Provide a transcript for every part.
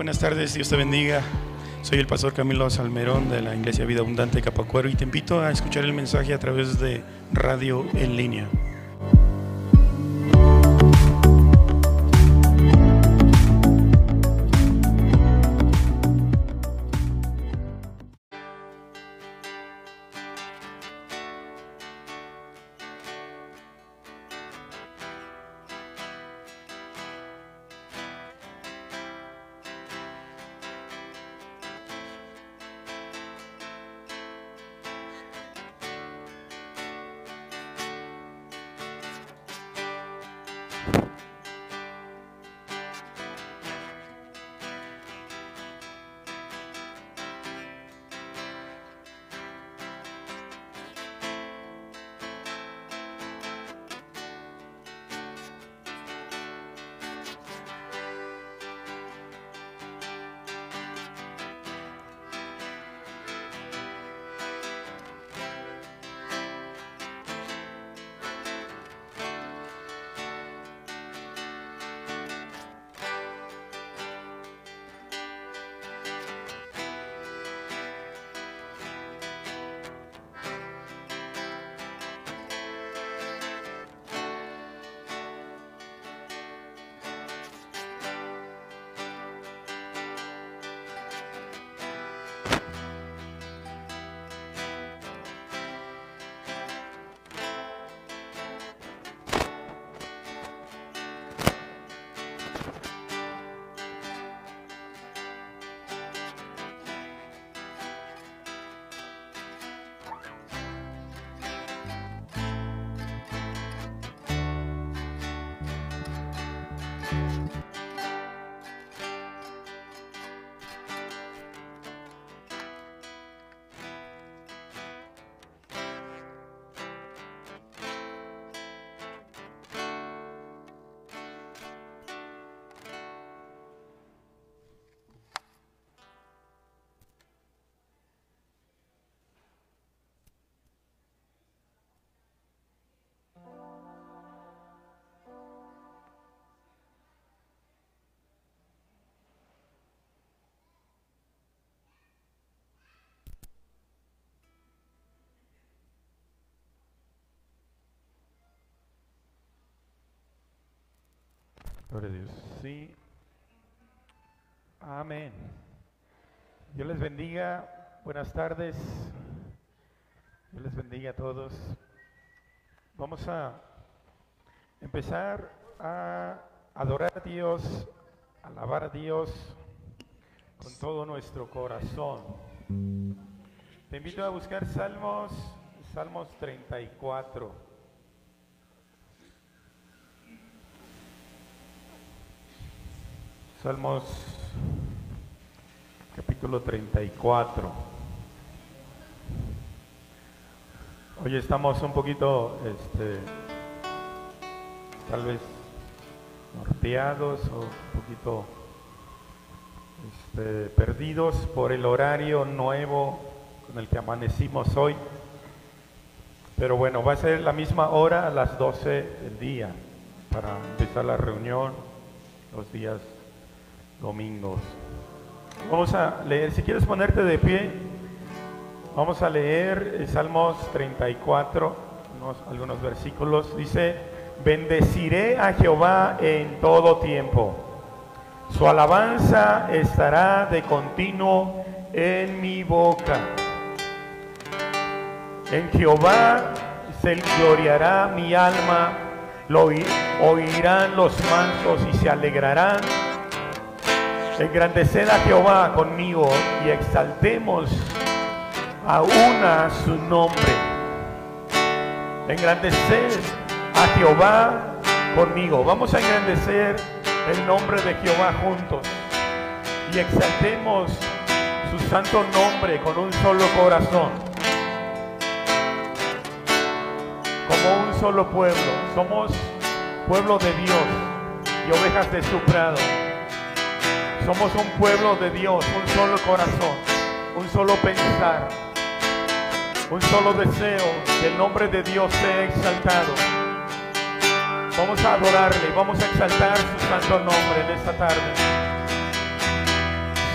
buenas tardes, Dios te bendiga. Soy el pastor Camilo Salmerón de la Iglesia Vida Abundante Capacuero y te invito a escuchar el mensaje a través de radio en línea. Bendiga. Buenas tardes. Dios les bendiga a todos. Vamos a empezar a adorar a Dios, alabar a Dios con todo nuestro corazón. Te invito a buscar Salmos, Salmos 34. Salmos capítulo 34. Hoy estamos un poquito, este, tal vez norteados o un poquito este, perdidos por el horario nuevo con el que amanecimos hoy. Pero bueno, va a ser la misma hora a las 12 del día para empezar la reunión los días domingos. Vamos a leer, si quieres ponerte de pie, vamos a leer Salmos 34, algunos versículos. Dice, bendeciré a Jehová en todo tiempo. Su alabanza estará de continuo en mi boca. En Jehová se gloriará mi alma, lo oirán los mansos y se alegrarán Engrandeced a Jehová conmigo y exaltemos a una su nombre. Engrandeced a Jehová conmigo. Vamos a engrandecer el nombre de Jehová juntos y exaltemos su santo nombre con un solo corazón. Como un solo pueblo. Somos pueblo de Dios y ovejas de su prado. Somos un pueblo de Dios, un solo corazón, un solo pensar, un solo deseo, que el nombre de Dios sea exaltado. Vamos a adorarle, vamos a exaltar su santo nombre en esta tarde.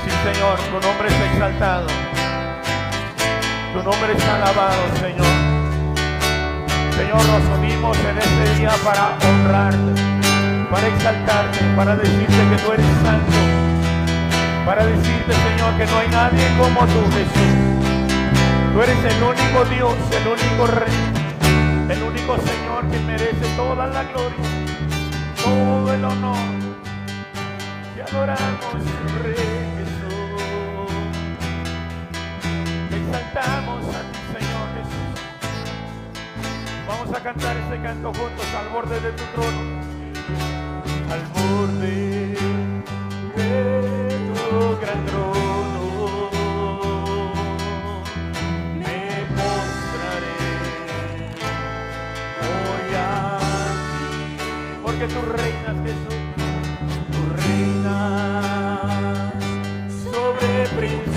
Sí, Señor, tu nombre es exaltado. Tu nombre es alabado, Señor. Señor, nos unimos en este día para honrarte, para exaltarte, para decirte que tú eres santo, para decirte, Señor, que no hay nadie como tú, Jesús. Tú eres el único Dios, el único Rey, el único Señor que merece toda la gloria, todo el honor. Te adoramos, Rey Jesús. Te exaltamos a ti, Señor Jesús. Vamos a cantar este canto juntos al borde de tu trono. Al borde de gran trono me postraré hoy a ti. Porque tú reinas, Jesús. Tú reinas sobre principados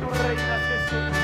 tú reinas Jesús,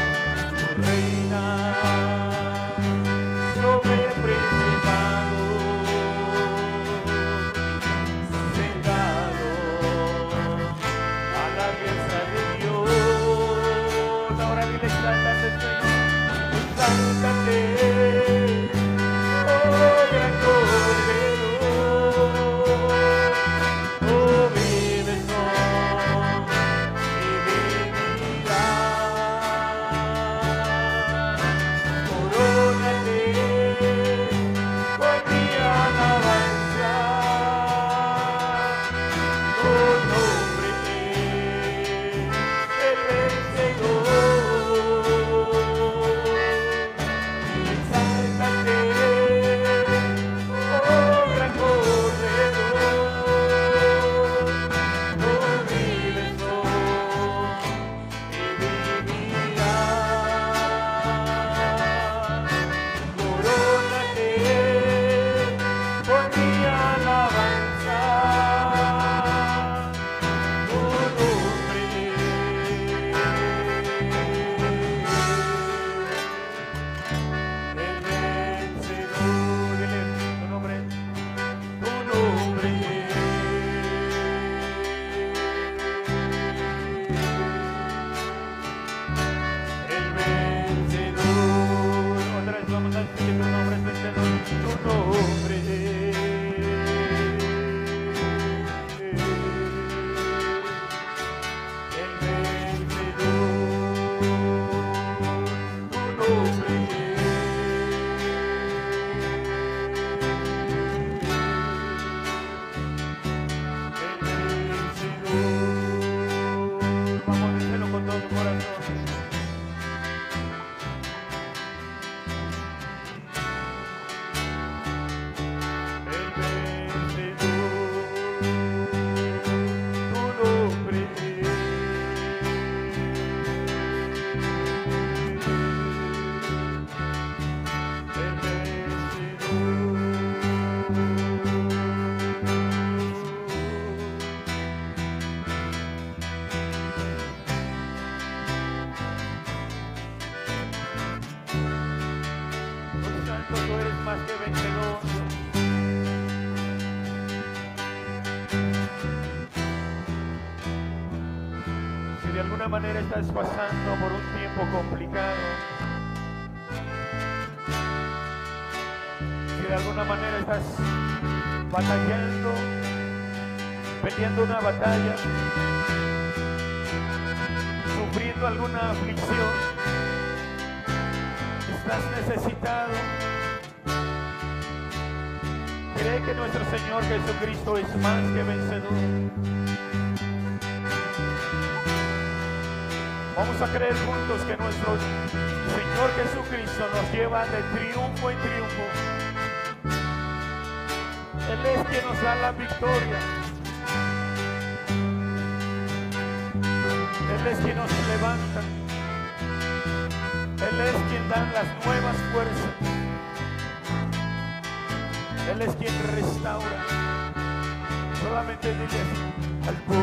estás pasando por un tiempo complicado, si de alguna manera estás batallando, peleando una batalla, sufriendo alguna aflicción, estás necesitado, cree que nuestro Señor Jesucristo es más que vencedor. A creer juntos que nuestro Señor Jesucristo nos lleva de triunfo en triunfo. Él es quien nos da la victoria. Él es quien nos levanta. Él es quien da las nuevas fuerzas. Él es quien restaura. Solamente dile al pueblo.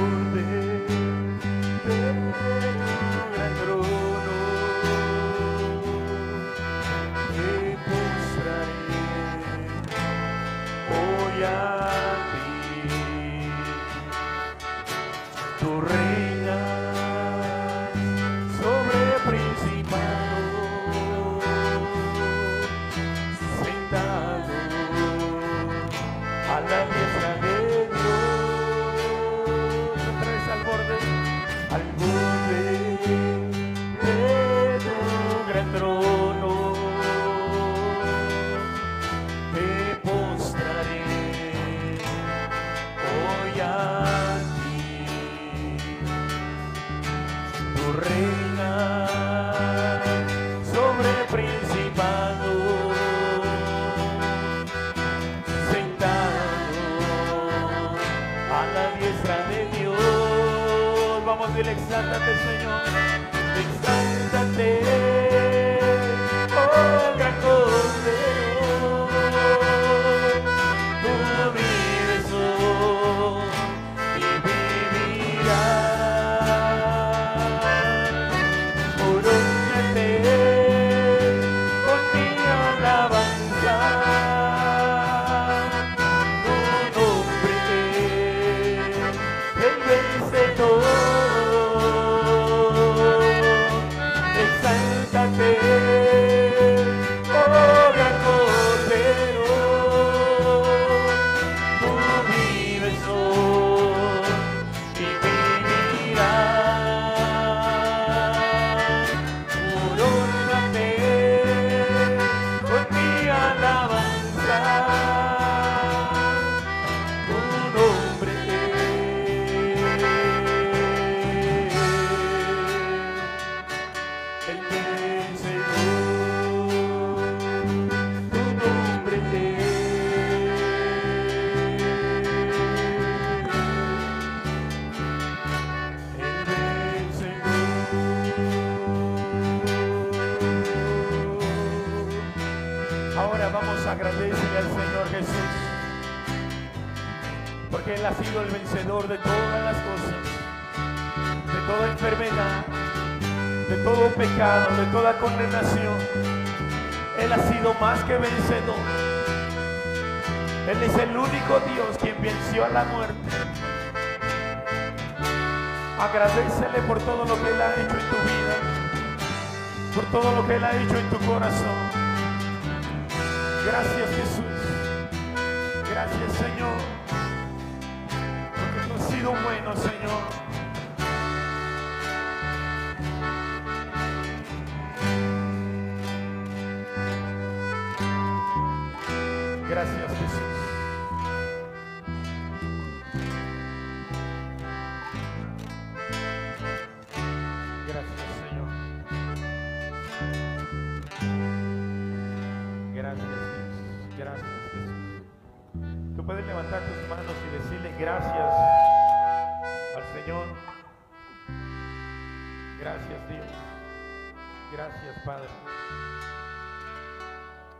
gracias, Padre.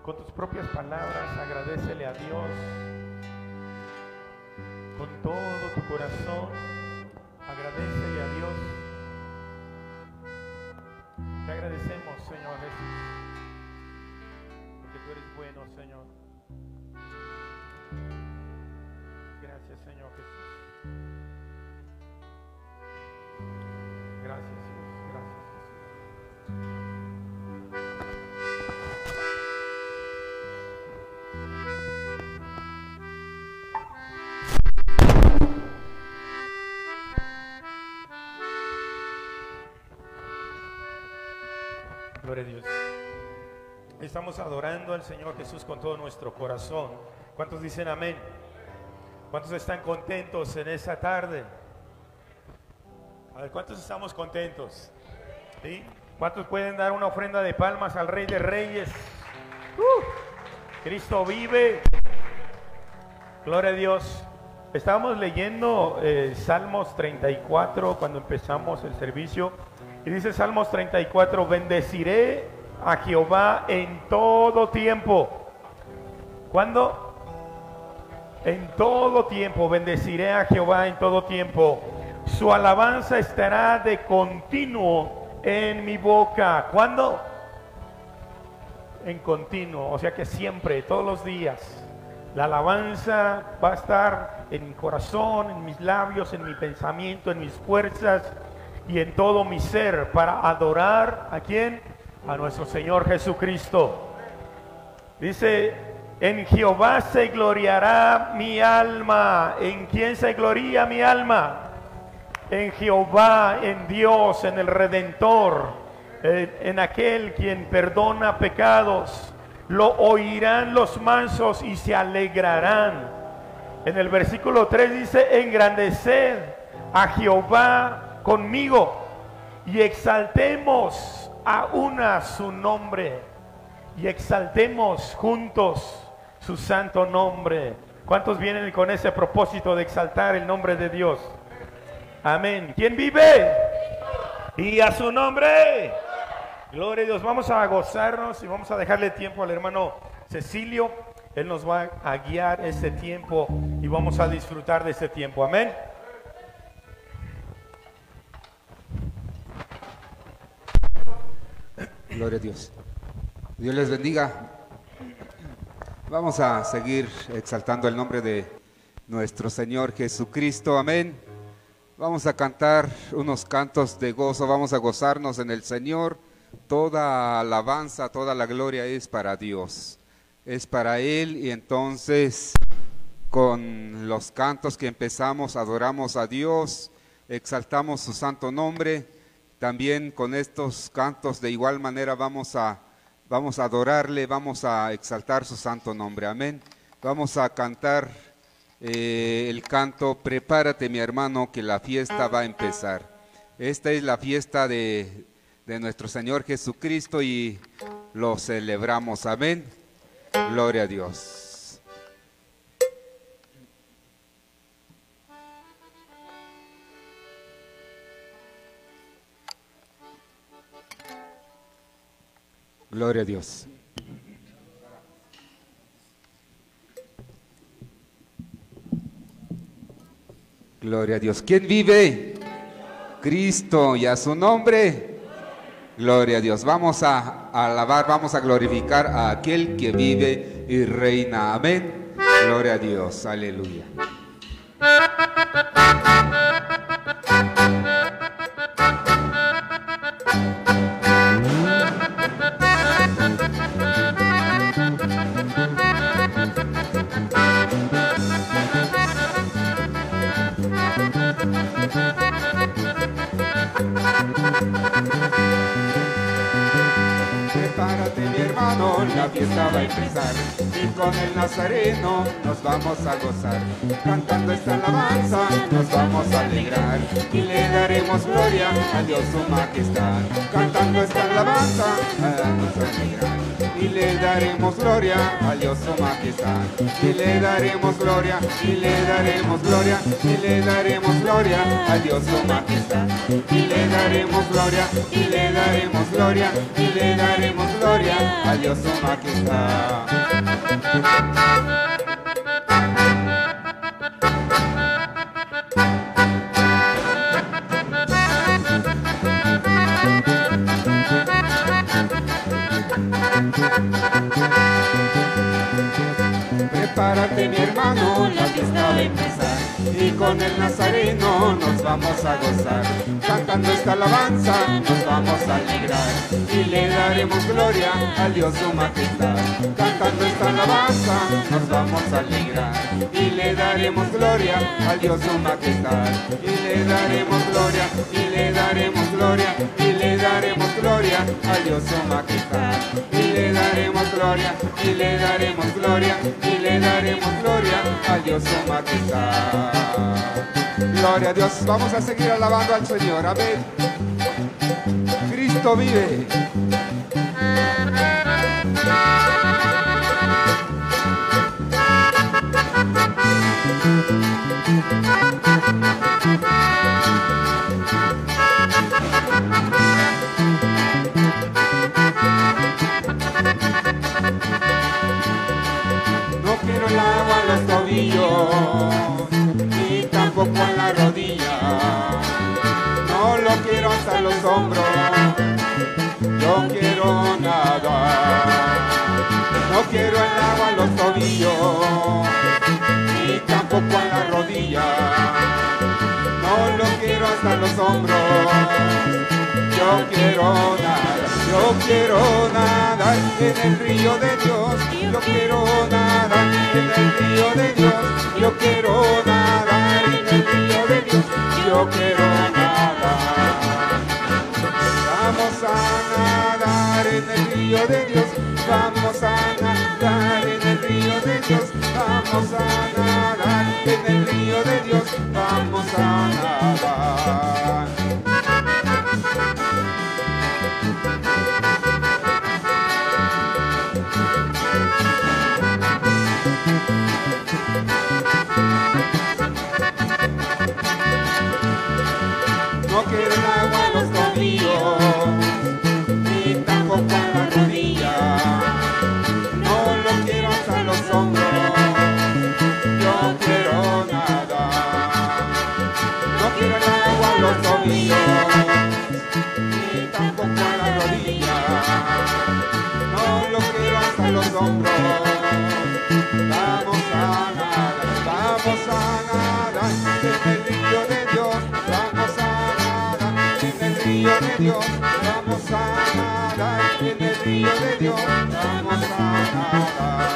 Con tus propias palabras agradecele a Dios. Con todo tu corazón, agradecele a Dios. Te agradecemos, Señor Jesús, porque tú eres bueno, Señor. Gracias, Señor Jesús. Gracias, Dios. Gracias, Jesús. de Dios. Estamos adorando al Señor Jesús con todo nuestro corazón. ¿Cuántos dicen amén? ¿Cuántos están contentos en esta tarde? A ver, ¿cuántos estamos contentos? ¿Sí? ¿Cuántos pueden dar una ofrenda de palmas al Rey de Reyes? ¡Uh! Cristo vive. Gloria a Dios. Estábamos leyendo eh, Salmos 34 cuando empezamos el servicio. Y dice Salmos 34, bendeciré a Jehová en todo tiempo. ¿Cuándo? En todo tiempo, bendeciré a Jehová en todo tiempo. Su alabanza estará de continuo en mi boca. ¿Cuándo? En continuo, o sea que siempre, todos los días. La alabanza va a estar en mi corazón, en mis labios, en mi pensamiento, en mis fuerzas y en todo mi ser para adorar a quién? A nuestro Señor Jesucristo. Dice, en Jehová se gloriará mi alma. ¿En quién se gloria mi alma? En Jehová, en Dios, en el Redentor, en, aquel quien perdona pecados. Lo oirán los mansos y se alegrarán. En el versículo 3 dice, engrandeced a Jehová conmigo y exaltemos a una su nombre y exaltemos juntos su santo nombre. ¿Cuántos vienen con ese propósito de exaltar el nombre de Dios? Amén. ¿Quién vive? Y a su nombre. Gloria a Dios. Vamos a gozarnos y vamos a dejarle tiempo al hermano Cecilio. Él nos va a guiar ese tiempo y vamos a disfrutar de ese tiempo. Amén. Gloria a Dios. Dios les bendiga. Vamos a seguir exaltando el nombre de nuestro Señor Jesucristo. Amén. Vamos a cantar unos cantos de gozo, vamos a gozarnos en el Señor. Toda alabanza, toda la gloria es para Dios. Es para Él y entonces con los cantos que empezamos adoramos a Dios, exaltamos su santo nombre también con estos cantos de igual manera vamos a, vamos a adorarle, vamos a exaltar su santo nombre. Amén. Vamos a cantar eh, el canto Prepárate mi hermano que la fiesta va a empezar. Esta es la fiesta de, de nuestro Señor Jesucristo y lo celebramos. Amén. Gloria a Dios. Gloria a Dios. Gloria a Dios. ¿Quién vive? Cristo y a su nombre. Gloria a Dios. Vamos a alabar, vamos a glorificar a aquel que vive y reina. Amén. Gloria a Dios. Aleluya. Y con el nazareno nos vamos a gozar. Cantando esta alabanza nos vamos a alegrar y le daremos gloria a Dios su majestad. Cantando esta alabanza vamos a alegrar y le daremos gloria a Dios su majestad. Y le daremos gloria y le daremos gloria y le daremos gloria a Dios su majestad. Y le daremos gloria y le daremos gloria y le daremos gloria a Dios su majestad. Prepárate mi hermano, la fiesta va a empezar y con el nazareno nos vamos a gozar. Cantando esta alabanza nos vamos a alegrar y le daremos gloria a Dios su majestad. Cantando esta alabanza nos vamos a alegrar y le daremos gloria a Dios su majestad. Y le daremos gloria y le daremos gloria y le daremos gloria a Dios su majestad. Y le daremos gloria y le daremos gloria y le daremos gloria a Dios su majestad. Gloria a Dios. Vamos a seguir alabando al Señor. Amén. Cristo vive. asombro. Yo quiero nadar, no quiero el agua a los tobillos, ni tampoco a las rodillas no lo quiero hasta los hombros. Yo quiero nadar, yo quiero nadar en el río de Dios. Yo quiero nadar en el río de Dios. Yo quiero nadar en el río de Dios. Yo quiero nadar. Río de Dios. Vamos a nadar en el río de Dios. Vamos a nadar Vamos a nadar, vamos a nadar en el río de Dios. Vamos a nadar en el río de Dios. Vamos a nadar en el río de Dios. Vamos a nadar.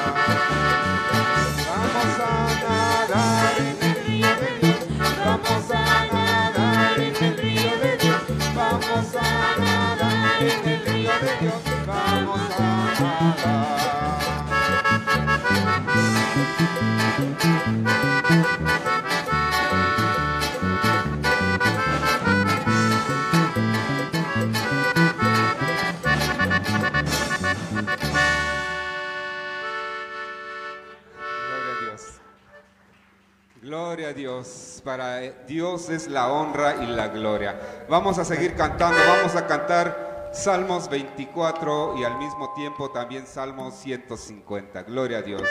Vamos a nadar en el río de Dios. Vamos a nadar en el río de Dios. Vamos a nadar en el río de Dios. Gloria a Dios. Para Dios es la honra y la gloria. Vamos a seguir cantando. Vamos a cantar Salmos 24 y al mismo tiempo también Salmos 150. Gloria a Dios.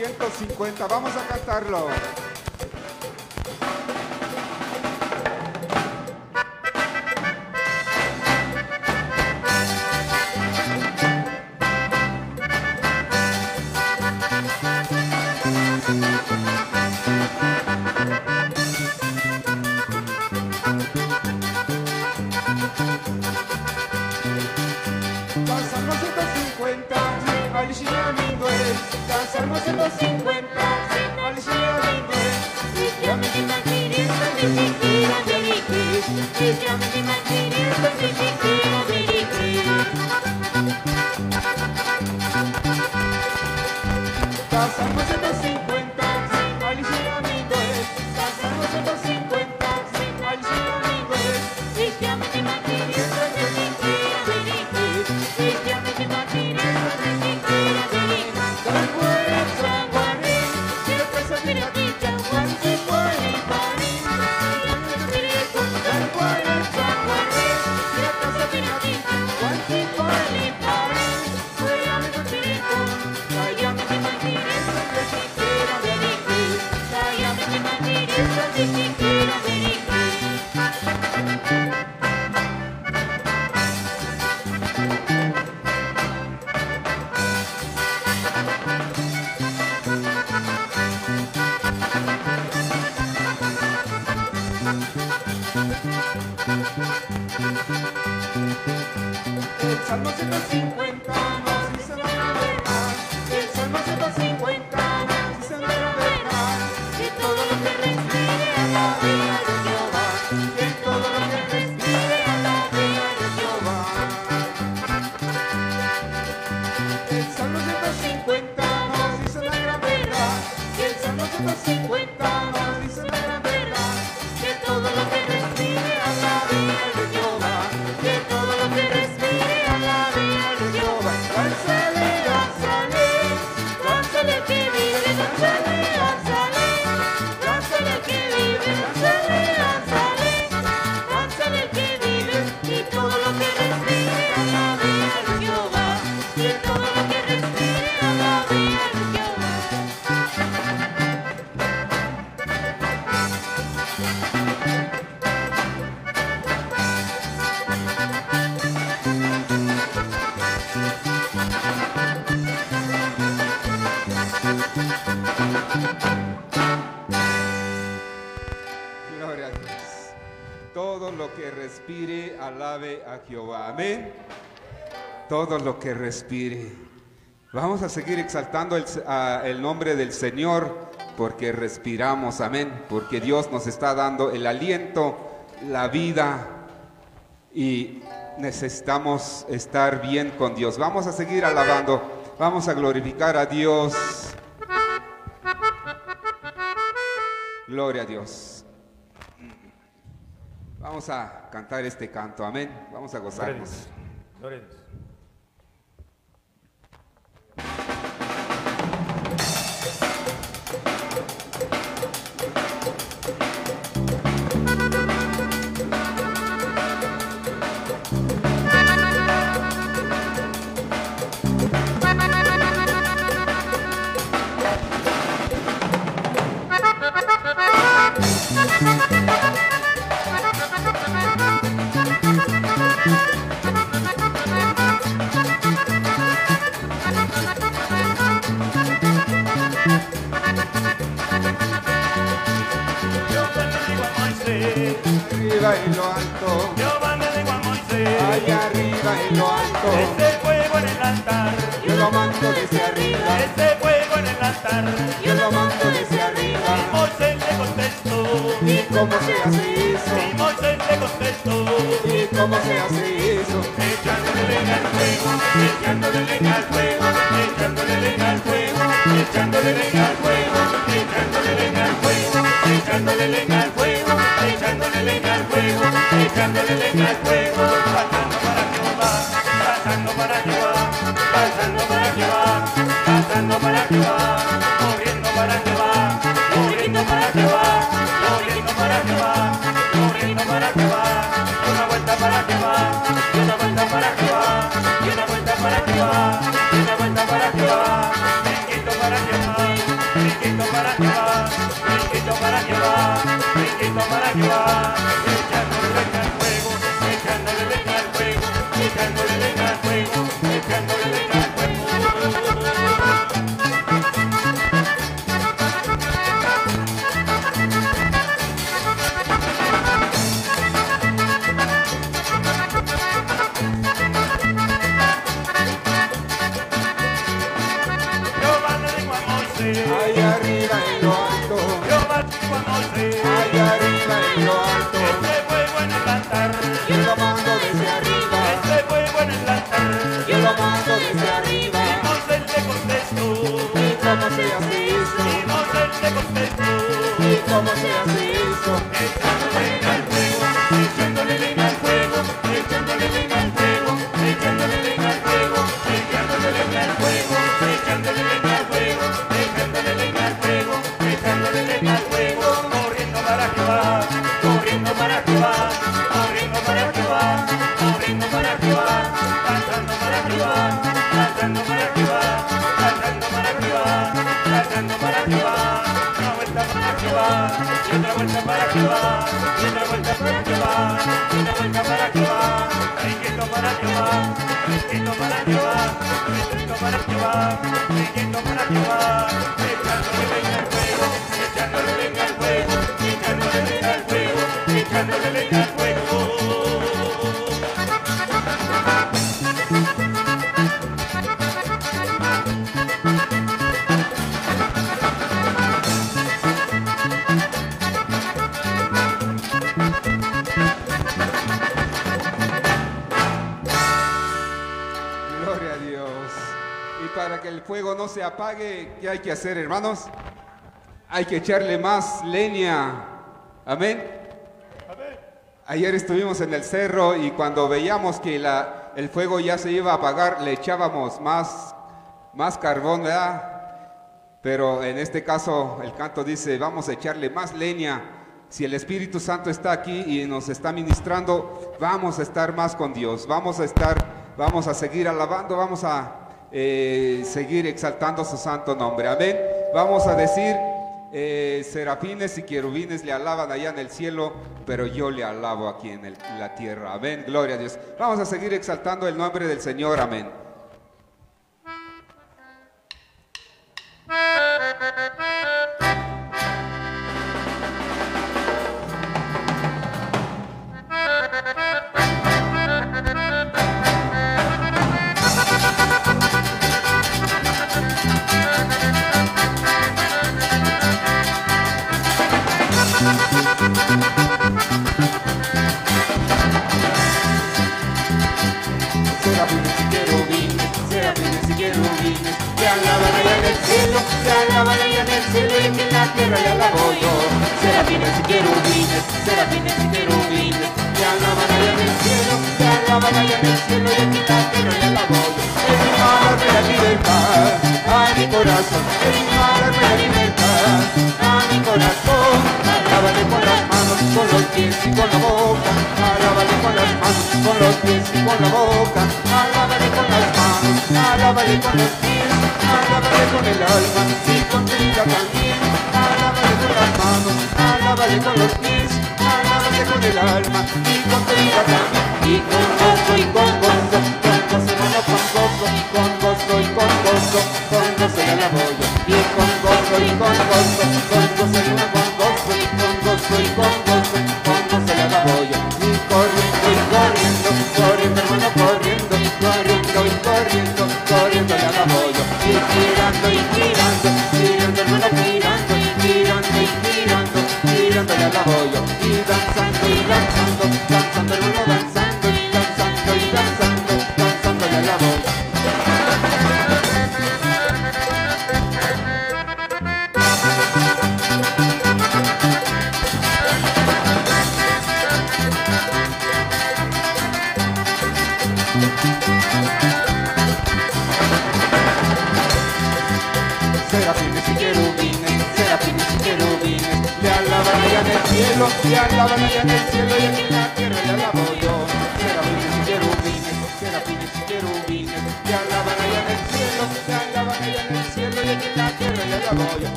150. Vamos a cantarlo. Todo lo que respire. Vamos a seguir exaltando el, nombre del Señor porque respiramos. Amén. Porque Dios nos está dando el aliento, la vida y necesitamos estar bien con Dios. Vamos a seguir alabando. Vamos a glorificar a Dios. Gloria a Dios. Vamos a cantar este canto, amén. Vamos a gozarnos. Gloria a Dios. Thank you. Yo lo monto desde arriba. Y Moisés le contestó. ¿Y cómo se hace eso? Y Moisés le contestó. ¿Y cómo se hace eso? Echándole leña al fuego, echándole leña al fuego, echándole leña al fuego, echándole leña al fuego, echándole leña al fuego, echándole leña al fuego, echándole leña al fuego, echándole leña al fuego, Thank you. Se apague, ¿qué hay que hacer, hermanos? Hay que echarle más leña. Amén. Ayer estuvimos en el cerro y cuando veíamos que la- el fuego ya se iba a apagar, le echábamos más, más carbón, ¿verdad? Pero en este caso el canto dice, vamos a echarle más leña. Si el Espíritu Santo está aquí y nos está ministrando, vamos a estar más con Dios, vamos a estar, vamos a seguir alabando, vamos a eh, seguir exaltando su santo nombre. Amén. Vamos a decir, eh, serafines y querubines le alaban allá en el cielo, pero yo le alabo aquí en el- la tierra. Amén. Gloria a Dios. Vamos a seguir exaltando el nombre del Señor. Amén. querubines, te alaban en el cielo, te alaban en el cielo y aquí en la tierra le alabo yo. Serafines y querubines, serafines y querubines, te alaban en el cielo, te alaban en el cielo y aquí en la tierra le alabo yo. Es mi darme la libertad a mi corazón, es mi darme la libertad a mi corazón. Alábale con las manos, con los pies y con la boca, alábale con las manos, con los pies y con la boca, alábale con las manos, alábale con los pies, alábale con el alma y con tu vida también, alábale con las manos, alábale con los pies, alábale con el alma y con tu vida también, y con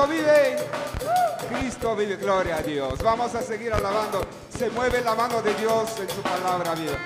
Cristo vive. Cristo vive, gloria a Dios. Vamos a seguir alabando. Se mueve la mano de Dios en su palabra viva.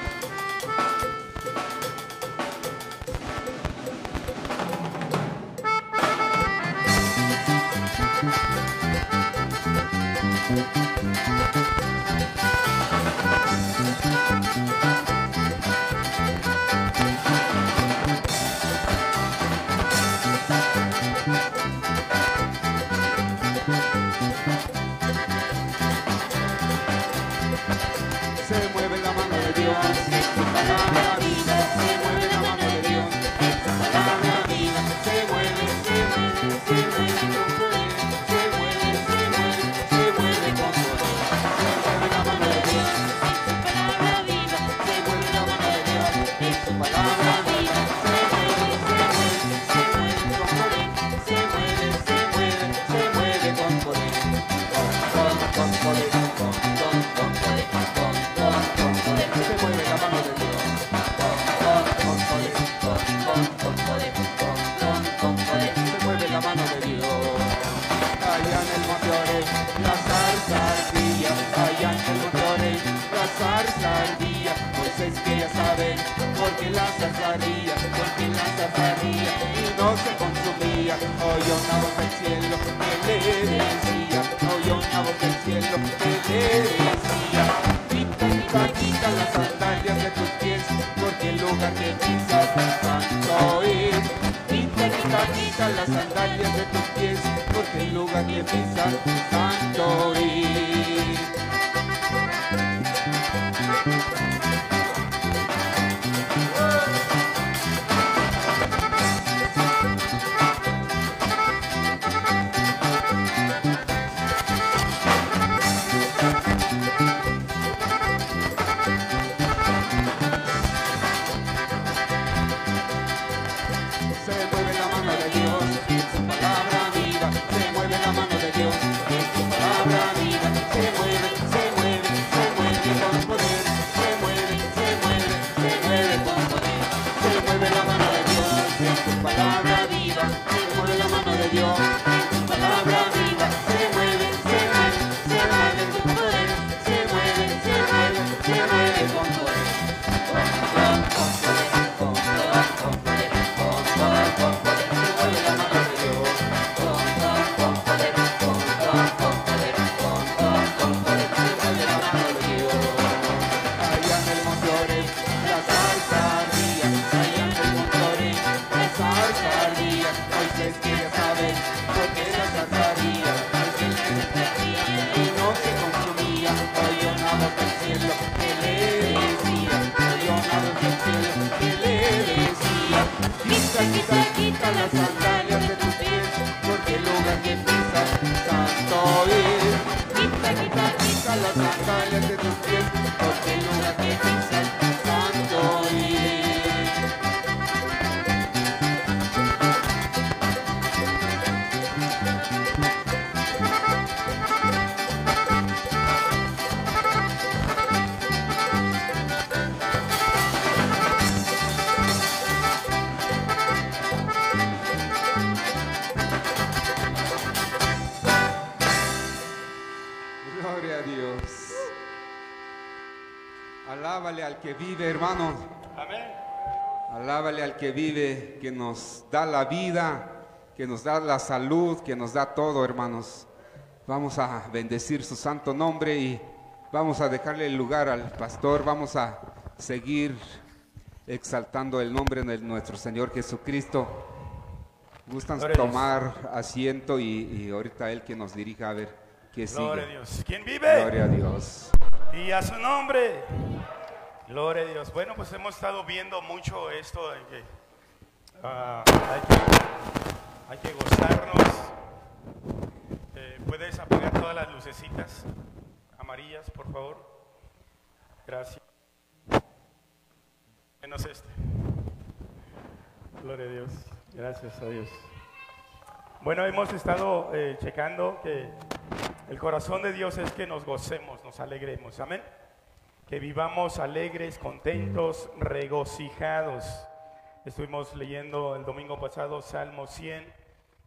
las sandalias de tus pies, porque el lugar que pisas que vive, que nos da la vida, que nos da la salud, que nos da todo, hermanos. Vamos a bendecir su santo nombre y vamos a dejarle el lugar al pastor. Vamos a seguir exaltando el nombre de nuestro Señor Jesucristo. Gustan Gloria a tomar asiento y, y ahorita él que nos dirija a ver qué Gloria a sigue. Dios. ¿Quién vive? Gloria a Dios. Y a su nombre. Gloria a Dios. Bueno, pues hemos estado viendo mucho esto de que, ah, hay que hay que gozarnos. Eh, ¿Puedes apagar todas las lucecitas amarillas, por favor? Gracias. Menos este. Gloria a Dios. Gracias a Dios. Bueno, hemos estado eh, checando que el corazón de Dios es que nos gocemos, nos alegremos. Amén. Que vivamos alegres, contentos, regocijados. Estuvimos leyendo el domingo pasado Salmo 100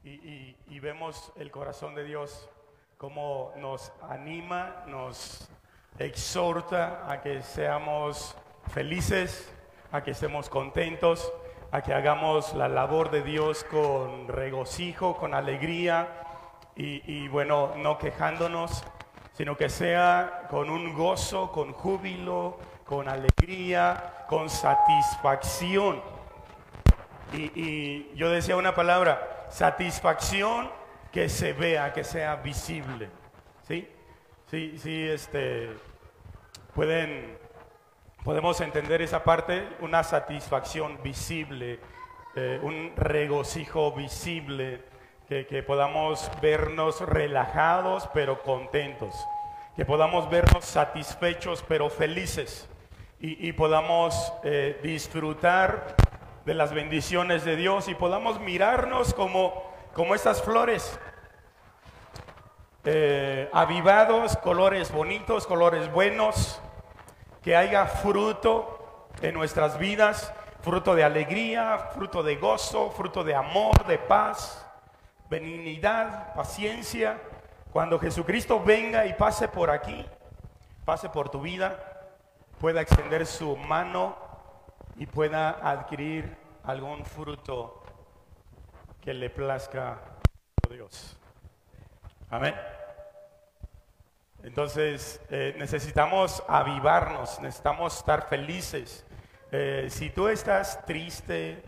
y, vemos el corazón de Dios como nos anima, nos exhorta a que seamos felices, a que estemos contentos, a que hagamos la labor de Dios con regocijo, con alegría y, bueno, no quejándonos, sino que sea con un gozo, con júbilo, con alegría, con satisfacción. Y, yo decía una palabra, satisfacción que se vea, que sea visible. ¿Sí? Sí, sí, este, pueden, podemos entender esa parte, una satisfacción visible, eh, un regocijo visible, que, podamos vernos relajados pero contentos, que podamos vernos satisfechos pero felices. Y, y podamos eh, disfrutar de las bendiciones de Dios y podamos mirarnos como, como estas flores, eh, avivados, colores bonitos, colores buenos, que haya fruto en nuestras vidas, fruto de alegría, fruto de gozo, fruto de amor, de paz, benignidad, paciencia. Cuando Jesucristo venga y pase por aquí, pase por tu vida, pueda extender su mano y pueda adquirir algún fruto que le plazca a Dios. Amén. Entonces eh, necesitamos avivarnos, necesitamos estar felices. Eh, si tú estás triste,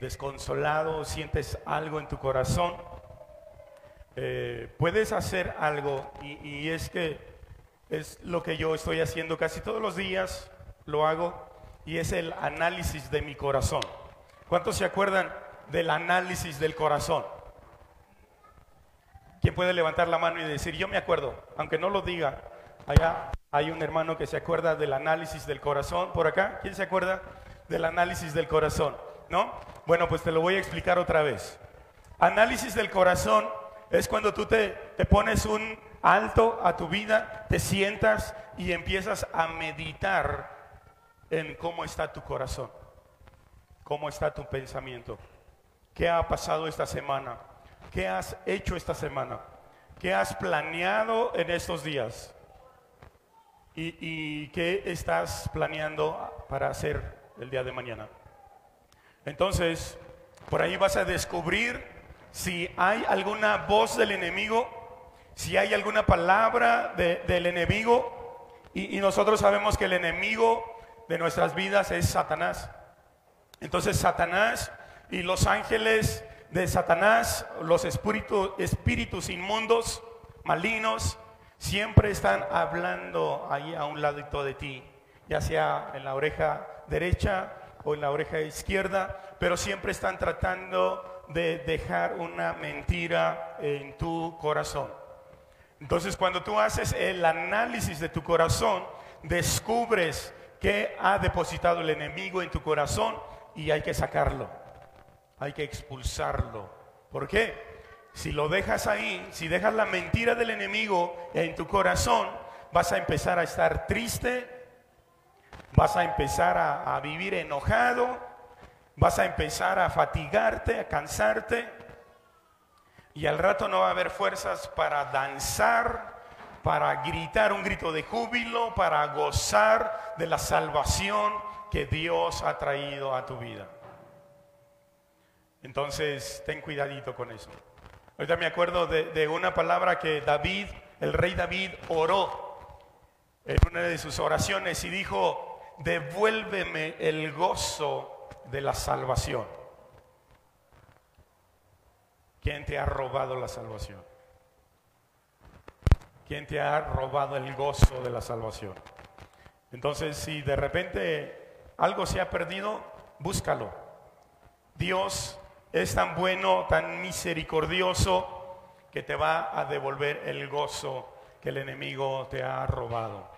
desconsolado, sientes algo en tu corazón, eh, puedes hacer algo y, y es que es lo que yo estoy haciendo casi todos los días, lo hago, y es el análisis de mi corazón. ¿Cuántos se acuerdan del análisis del corazón? ¿Quién puede levantar la mano y decir, yo me acuerdo, aunque no lo diga? Allá hay un hermano que se acuerda del análisis del corazón. ¿Por acá? ¿Quién se acuerda del análisis del corazón? ¿No? Bueno, pues te lo voy a explicar otra vez. Análisis del corazón es cuando tú te, te pones un alto a tu vida, te sientas y empiezas a meditar en cómo está tu corazón, cómo está tu pensamiento, qué ha pasado esta semana, qué has hecho esta semana, qué has planeado en estos días y, y qué estás planeando para hacer el día de mañana. Entonces, por ahí vas a descubrir si hay alguna voz del enemigo, si hay alguna palabra de- del enemigo, y, nosotros sabemos que el enemigo de nuestras vidas es Satanás. Entonces Satanás y los ángeles de Satanás, los espíritu- espíritus inmundos, malignos, siempre están hablando ahí a un ladito de ti, ya sea en la oreja derecha o en la oreja izquierda, pero siempre están tratando de dejar una mentira en tu corazón. Entonces, cuando tú haces el análisis de tu corazón, descubres que ha depositado el enemigo en tu corazón y hay que sacarlo, hay que expulsarlo. ¿Por qué? Si lo dejas ahí, si dejas la mentira del enemigo en tu corazón, vas a empezar a estar triste, vas a empezar a, a vivir enojado, vas a empezar a fatigarte, a cansarte, y al rato no va a haber fuerzas para danzar, para gritar un grito de júbilo, para gozar de la salvación que Dios ha traído a tu vida. Entonces, ten cuidadito con eso. Ahorita me acuerdo de, de una palabra que David, el rey David, oró en una de sus oraciones y dijo, devuélveme el gozo de la salvación. ¿Quién te ha robado la salvación? ¿Quién te ha robado el gozo de la salvación? Entonces, si de repente algo se ha perdido, búscalo. Dios es tan bueno, tan misericordioso, que te va a devolver el gozo que el enemigo te ha robado.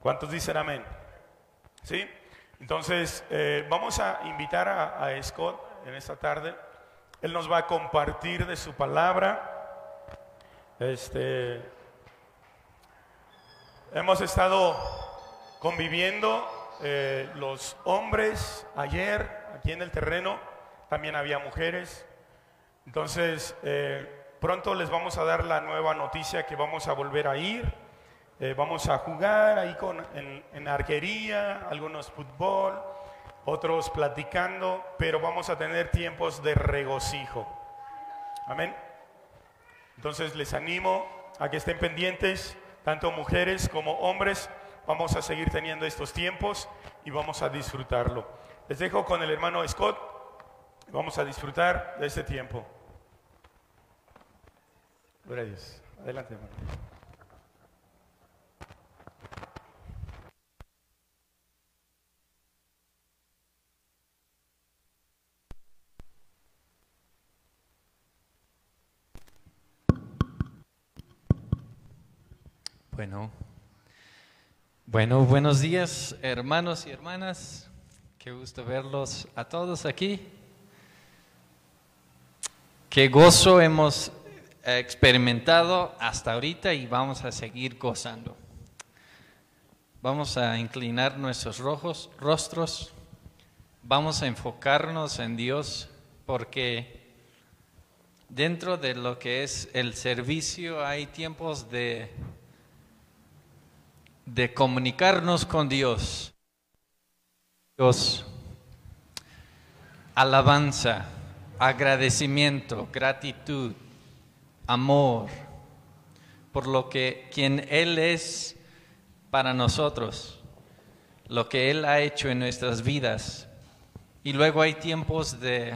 ¿Cuántos dicen amén? ¿Sí? Entonces, eh, vamos a invitar a, Scott en esta tarde. Él nos va a compartir de su palabra. Este, hemos estado conviviendo eh, los hombres ayer aquí en el terreno, también había mujeres. Entonces, eh, pronto les vamos a dar la nueva noticia que vamos a volver a ir. Eh, vamos a jugar ahí con, en, en arquería, algunos fútbol, otros platicando, pero vamos a tener tiempos de regocijo. Amén. Entonces les animo a que estén pendientes, tanto mujeres como hombres. Vamos a seguir teniendo estos tiempos y vamos a disfrutarlo. Les dejo con el hermano Scott. Vamos a disfrutar de este tiempo. Dios. Adelante, hermano. Bueno, bueno, buenos días, hermanos y hermanas. Qué gusto verlos a todos aquí. Qué gozo hemos experimentado hasta ahorita y vamos a seguir gozando. Vamos a inclinar nuestros rojos, rostros, vamos a enfocarnos en Dios porque dentro de lo que es el servicio hay tiempos de de comunicarnos con Dios. Dios, alabanza, agradecimiento, gratitud, amor por lo que quien Él es para nosotros, lo que Él ha hecho en nuestras vidas. Y luego hay tiempos de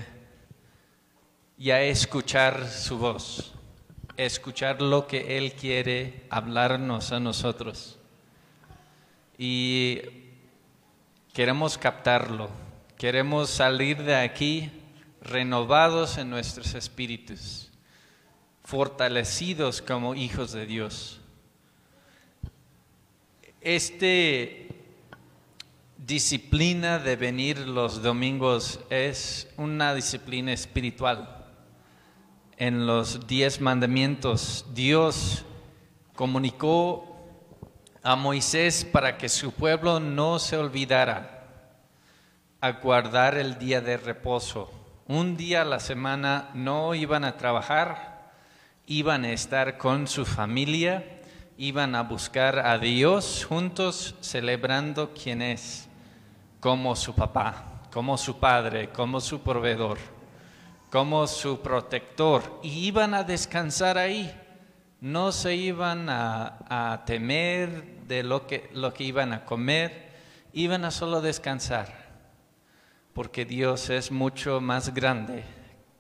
ya escuchar su voz, escuchar lo que Él quiere hablarnos a nosotros y queremos captarlo, queremos salir de aquí renovados en nuestros espíritus, fortalecidos como hijos de Dios. Este disciplina de venir los domingos es una disciplina espiritual. En los diez mandamientos Dios comunicó a Moisés para que su pueblo no se olvidara a guardar el día de reposo. Un día a la semana no iban a trabajar, iban a estar con su familia, iban a buscar a Dios juntos celebrando quién es, como su papá, como su padre, como su proveedor, como su protector, y iban a descansar ahí no se iban a, temer de lo que, lo que iban a comer, iban a solo descansar, porque Dios es mucho más grande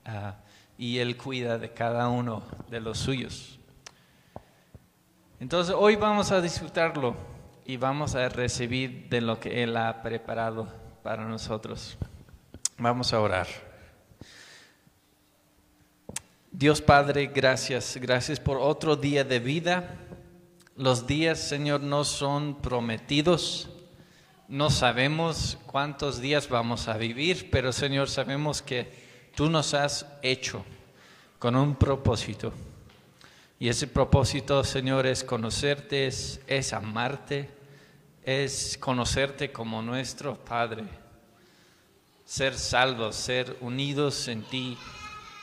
uh, y Él cuida de cada uno de los suyos. Entonces hoy vamos a disfrutarlo y vamos a recibir de lo que Él ha preparado para nosotros. Vamos a orar. Dios Padre, gracias, gracias por otro día de vida. Los días, Señor, no son prometidos. No sabemos cuántos días vamos a vivir, pero Señor, sabemos que tú nos has hecho con un propósito. Y ese propósito, Señor, es conocerte, es, es amarte, es conocerte como nuestro Padre, ser salvos, ser unidos en ti,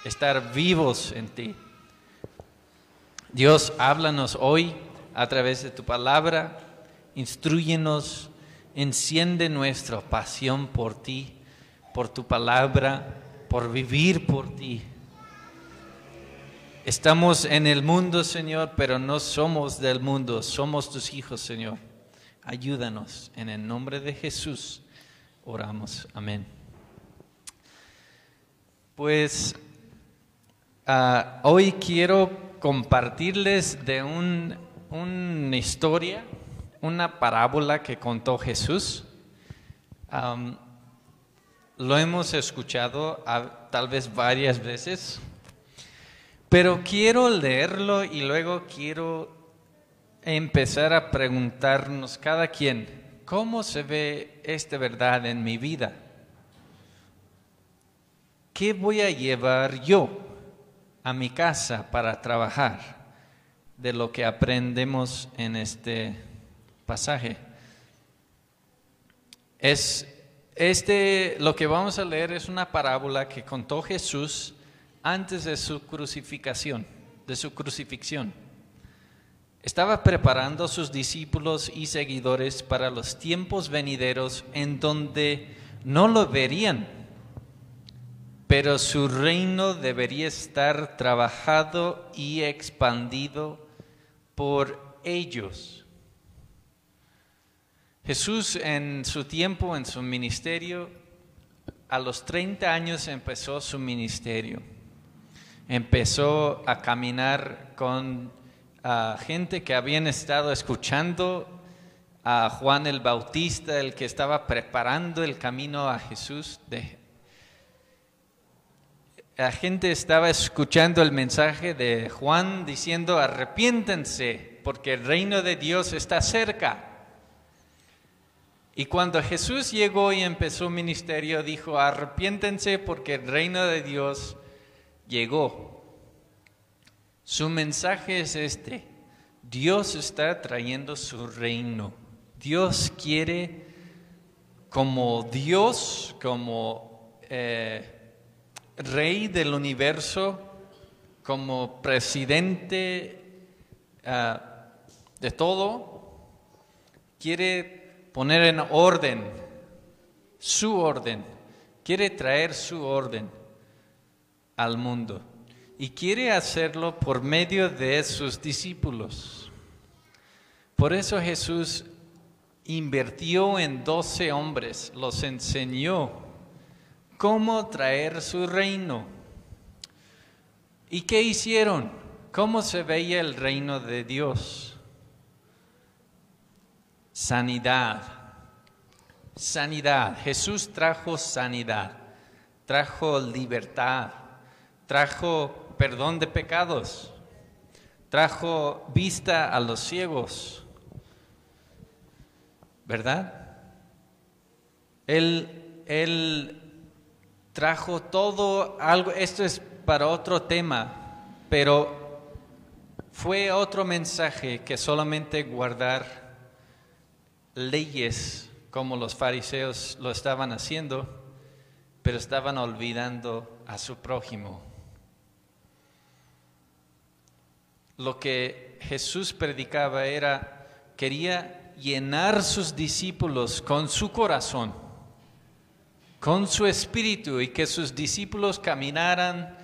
estar vivos en ti. Dios, háblanos hoy a través de tu palabra. Instruyenos, enciende nuestra pasión por ti, por tu palabra, por vivir por ti. Estamos en el mundo, Señor, pero no somos del mundo, somos tus hijos, Señor. Ayúdanos. En el nombre de Jesús oramos. Amén. Pues ah, hoy quiero compartirles de un- una historia, una parábola que contó Jesús. Lo hemos escuchado tal vez varias veces, pero quiero leerlo y luego quiero empezar a preguntarnos cada quien, ¿cómo se ve esta verdad en mi vida? ¿Qué voy a llevar yo a mi casa para trabajar de lo que aprendemos en este pasaje? Es este lo que vamos a leer es una parábola que contó Jesús antes de su crucificación, de su crucifixión. Estaba preparando a sus discípulos y seguidores para los tiempos venideros en donde no lo verían, pero su reino debería estar trabajado y expandido por ellos. Jesús en su tiempo, en su ministerio, a los 30 años empezó su ministerio. Empezó a caminar con ah, gente que habían estado escuchando a Juan el Bautista, el que estaba preparando el camino a Jesús. De, la gente estaba escuchando el mensaje de Juan diciendo, arrepiéntense porque el reino de Dios está cerca. Y cuando Jesús llegó y empezó ministerio, dijo, arrepiéntense porque el reino de Dios llegó. Su mensaje es este, Dios está trayendo su reino. Dios quiere como Dios, como eh, rey del universo, como presidente ah, de todo, quiere poner en orden su orden, quiere traer su orden al mundo y quiere hacerlo por medio de sus discípulos. Por eso Jesús invirtió en doce hombres, los enseñó cómo traer su reino. ¿Y qué hicieron? ¿Cómo se veía el reino de Dios? Sanidad. Sanidad. Jesús trajo sanidad, trajo libertad, trajo perdón de pecados, trajo vista a los ciegos. ¿Verdad? Él, él trajo todo algo, esto es para otro tema, pero fue otro mensaje que solamente guardar leyes como los fariseos lo estaban haciendo, pero estaban olvidando a su prójimo. Lo que Jesús predicaba era, quería llenar sus discípulos con su corazón, con su espíritu y que sus discípulos caminaran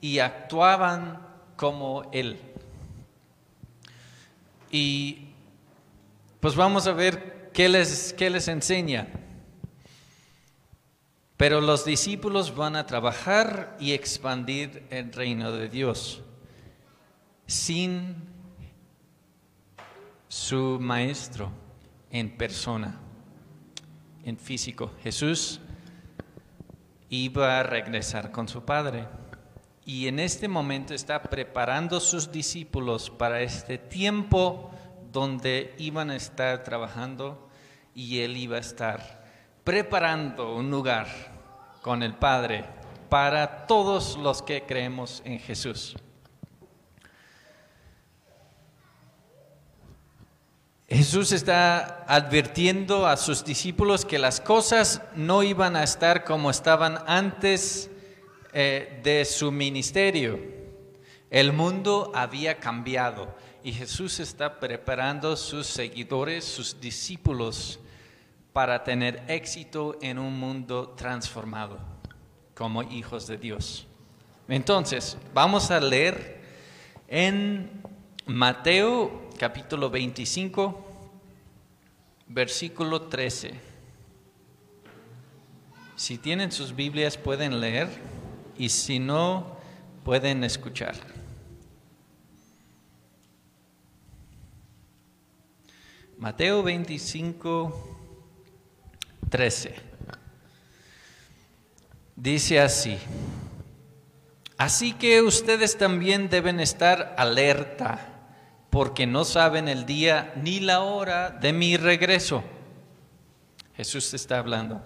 y actuaban como Él. Y pues vamos a ver qué les, qué les enseña. Pero los discípulos van a trabajar y expandir el reino de Dios sin su maestro en persona, en físico. Jesús iba a regresar con su Padre y en este momento está preparando sus discípulos para este tiempo donde iban a estar trabajando y él iba a estar preparando un lugar con el Padre para todos los que creemos en Jesús. Jesús está advirtiendo a sus discípulos que las cosas no iban a estar como estaban antes eh, de su ministerio. El mundo había cambiado y Jesús está preparando sus seguidores, sus discípulos, para tener éxito en un mundo transformado como hijos de Dios. Entonces, vamos a leer en Mateo capítulo 25, versículo 13. Si tienen sus Biblias pueden leer y si no, pueden escuchar. Mateo 25, 13. Dice así. Así que ustedes también deben estar alerta, porque no saben el día ni la hora de mi regreso. Jesús está hablando.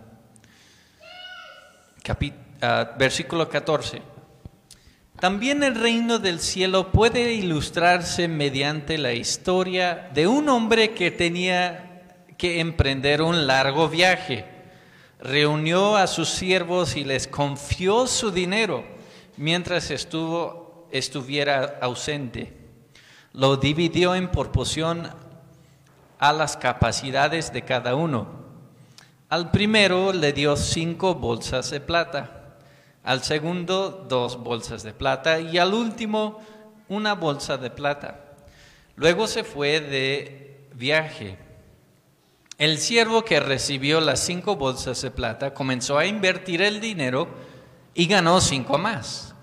Ah, versículo 14. También el reino del cielo puede ilustrarse mediante la historia de un hombre que tenía que emprender un largo viaje. Reunió a sus siervos y les confió su dinero mientras estuvo, estuviera ausente. Lo dividió en proporción a las capacidades de cada uno. Al primero le dio cinco bolsas de plata al segundo dos bolsas de plata y al último una bolsa de plata. Luego se fue de viaje. El siervo que recibió las cinco bolsas de plata comenzó a invertir el dinero y ganó cinco más.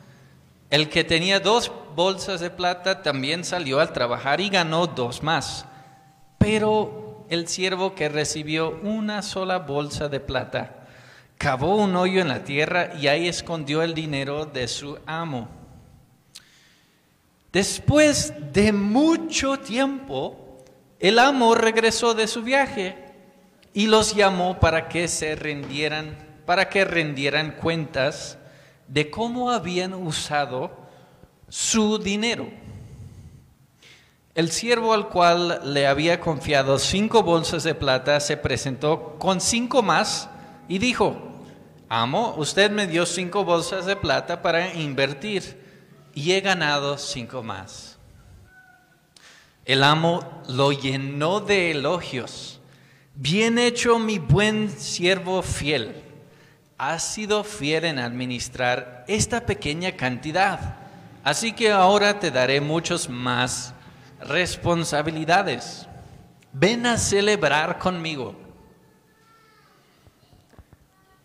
El que tenía dos bolsas de plata también salió al trabajar y ganó dos más. Pero el siervo que recibió una sola bolsa de plata cavó un hoyo en la tierra y ahí escondió el dinero de su amo. Después de mucho tiempo, el amo regresó de su viaje y los llamó para que se rindieran, para que rendieran cuentas de cómo habían usado su dinero. El siervo al cual le había confiado cinco bolsas de plata se presentó con cinco más y dijo, Amo, usted me dio cinco bolsas de plata para invertir y he ganado cinco más. El amo lo llenó de elogios. Bien hecho, mi buen siervo fiel. Has sido fiel en administrar esta pequeña cantidad. Así que ahora te daré muchos más responsabilidades. Ven a celebrar conmigo.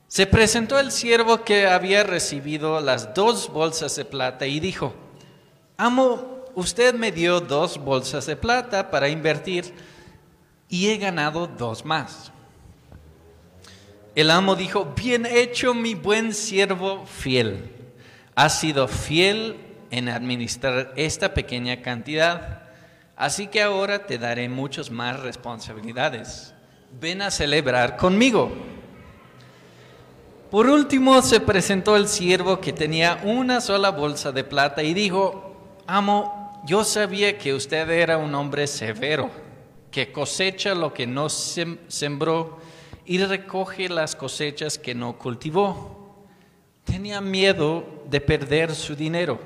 Se presentó el siervo que había recibido las dos bolsas de plata y dijo, Amo, usted me dio dos bolsas de plata para invertir y he ganado dos más. El amo dijo, bien hecho mi buen siervo fiel. Has sido fiel en administrar esta pequeña cantidad, así que ahora te daré muchas más responsabilidades. Ven a celebrar conmigo. Por último se presentó el siervo que tenía una sola bolsa de plata y dijo, amo, yo sabía que usted era un hombre severo, que cosecha lo que no sem- sembró y recoge las cosechas que no cultivó. Tenía miedo de perder su dinero,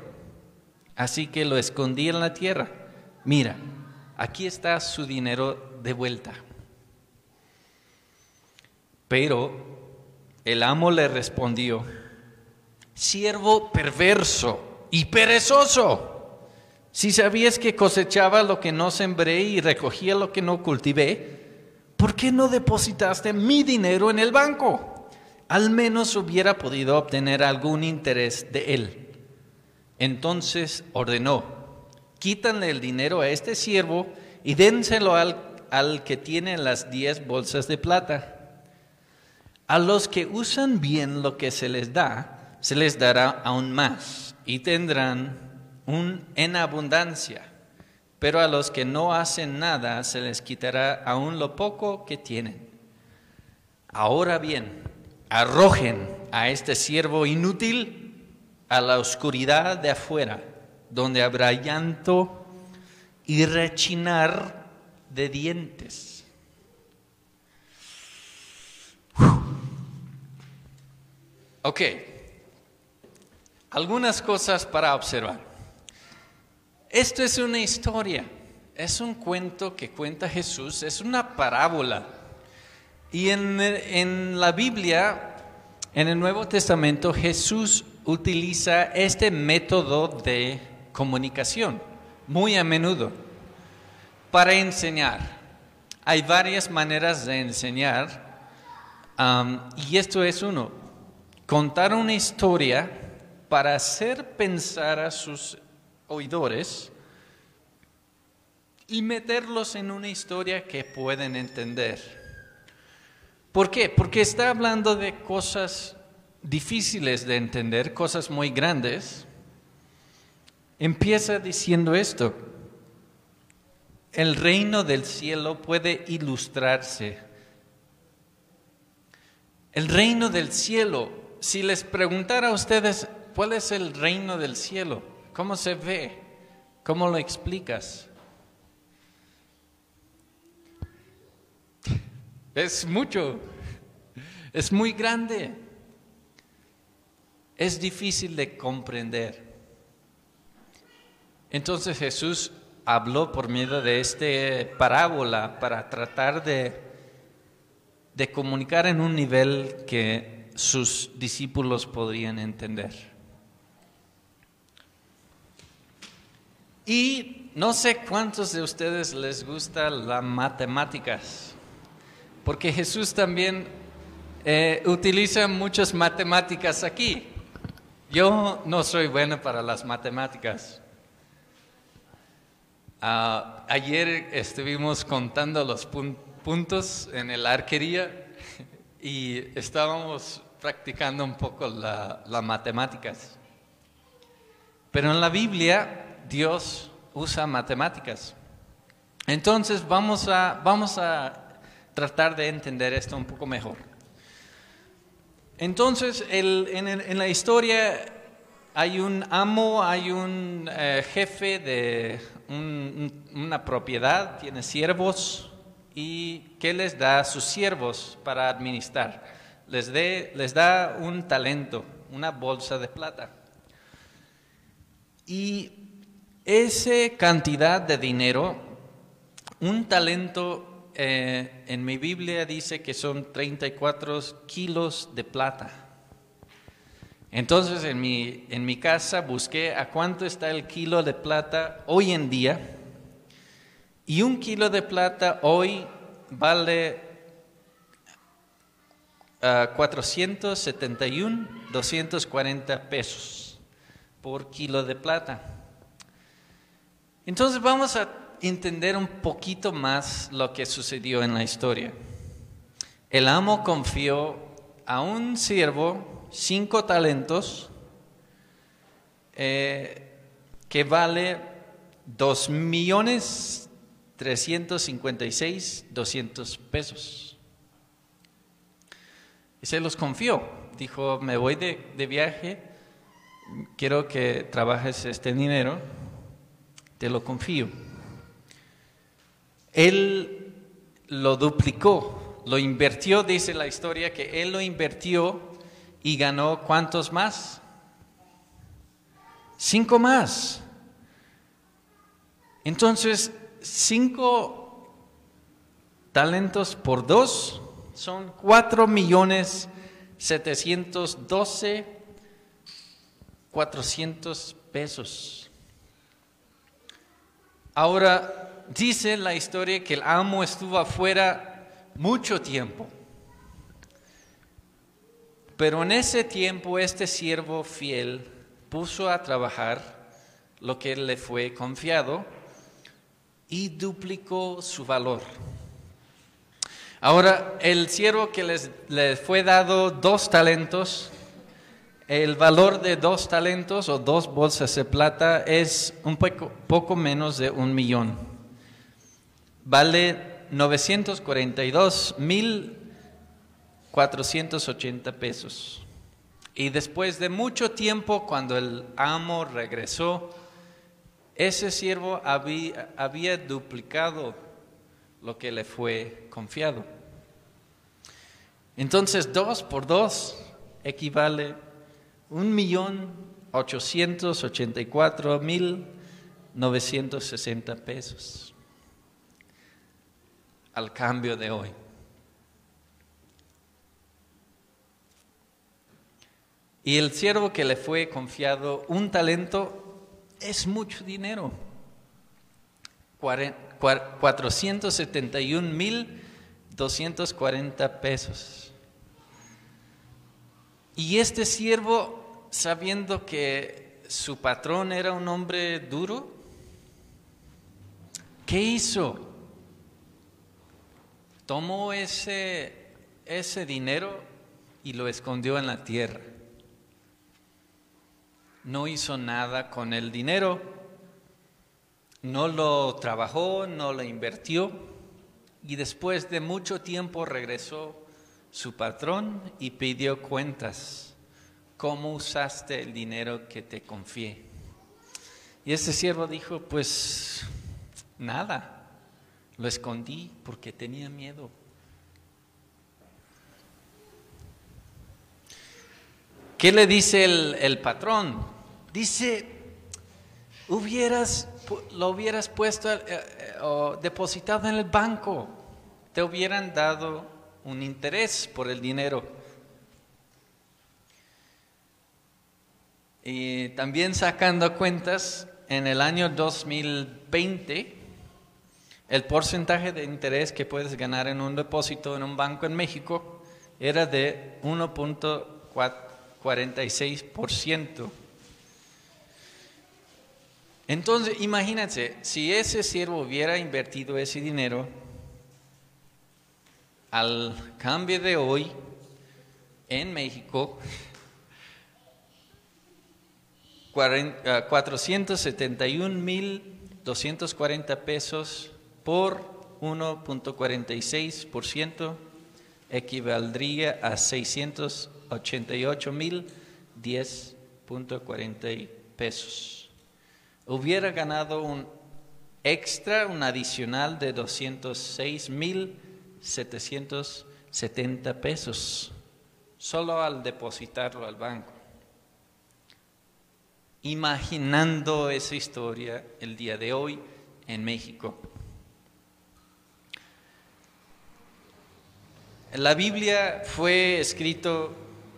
así que lo escondí en la tierra. Mira, aquí está su dinero de vuelta. Pero el amo le respondió, siervo perverso y perezoso. Si sabías que cosechaba lo que no sembré y recogía lo que no cultivé, ¿por qué no depositaste mi dinero en el banco? Al menos hubiera podido obtener algún interés de él. Entonces ordenó, quítanle el dinero a este siervo y dénselo al, al que tiene las diez bolsas de plata. A los que usan bien lo que se les da, se les dará aún más y tendrán un en abundancia. Pero a los que no hacen nada, se les quitará aún lo poco que tienen. Ahora bien, arrojen a este siervo inútil a la oscuridad de afuera, donde habrá llanto y rechinar de dientes. Ok, algunas cosas para observar. Esto es una historia, es un cuento que cuenta Jesús, es una parábola. Y en, en la Biblia, en el Nuevo Testamento, Jesús utiliza este método de comunicación muy a menudo para enseñar. Hay varias maneras de enseñar y esto es uno. Contar una historia para hacer pensar a sus oidores y meterlos en una historia que pueden entender. ¿Por qué? Porque está hablando de cosas difíciles de entender, cosas muy grandes. Empieza diciendo esto, el reino del cielo puede ilustrarse. El reino del cielo, si les preguntara a ustedes, ¿cuál es el reino del cielo? ¿Cómo se ve? ¿Cómo lo explicas? Es mucho, es muy grande, es difícil de comprender. Entonces Jesús habló por medio de esta parábola para tratar de, de comunicar en un nivel que sus discípulos podrían entender. Y no sé cuántos de ustedes les gustan las matemáticas, porque Jesús también eh, utiliza muchas matemáticas aquí. Yo no soy bueno para las matemáticas. Ah, ayer estuvimos contando los puntos en el arquería y estábamos practicando un poco las matemáticas. Pero en la Biblia Dios usa matemáticas. Entonces vamos a, vamos a tratar de entender esto un poco mejor. Entonces en la historia hay un amo, hay un eh, jefe de una propiedad, tiene siervos y ¿qué les da a sus siervos para administrar? Les, les da un talento, una bolsa de plata. Y esa cantidad de dinero, un talento, eh, en mi Biblia dice que son 34 kilos de plata. Entonces en mi, en mi casa busqué a cuánto está el kilo de plata hoy en día y un kilo de plata hoy vale 471, ah, 240 pesos por kilo de plata. Entonces vamos a entender un poquito más lo que sucedió en la historia. El amo confió a un siervo cinco talentos eh, que vale dos millones trescientos cincuenta y seis doscientos pesos. Y se los confió. Dijo, me voy de viaje, quiero que trabajes este dinero, te lo confío. Él lo duplicó, lo invirtió, dice la historia, que él lo invirtió y ganó cuántos más? Cinco más. Entonces, cinco talentos por dos son cuatro millones setecientos doce cuatrocientos pesos. Ahora, dice la historia que el amo estuvo afuera mucho tiempo. Pero en ese tiempo este siervo fiel puso a trabajar lo que le fue confiado y duplicó su valor. Ahora, el siervo que les, le fue dado dos talentos, el valor de dos talentos o dos bolsas de plata es un poco menos de un millón. Vale 942 mil 480 pesos. Y después de mucho tiempo, cuando el amo regresó, ese siervo había, había duplicado lo que le fue confiado. Entonces, dos por dos equivale un millón ochocientos ochenta y cuatro mil 960 pesos al cambio de hoy. Y el siervo que le fue confiado un talento es mucho dinero. 471 mil 240 pesos. Y este siervo, sabiendo que su patrón era un hombre duro, ¿qué hizo? Tomó ese, ese dinero y lo escondió en la tierra. No hizo nada con el dinero, no lo trabajó, no lo invirtió y después de mucho tiempo regresó su patrón y pidió cuentas. ¿Cómo usaste el dinero que te confié? Y este siervo dijo, pues nada, lo escondí porque tenía miedo. ¿Qué le dice el, patrón? Dice, hubieras, lo hubieras puesto eh, eh, depositado en el banco, te hubieran dado un interés por el dinero. Y también sacando cuentas, en el año 2020, el porcentaje de interés que puedes ganar en un depósito en un banco en México era de 1.46%. Entonces, imagínense, si ese siervo hubiera invertido ese dinero, al cambio de hoy, en México, 471.240 pesos por 1.46% equivaldría a 688.010.40 pesos. Hubiera ganado un extra, un adicional de 206.770 pesos solo al depositarlo al banco imaginando esa historia el día de hoy en México. La Biblia fue escrito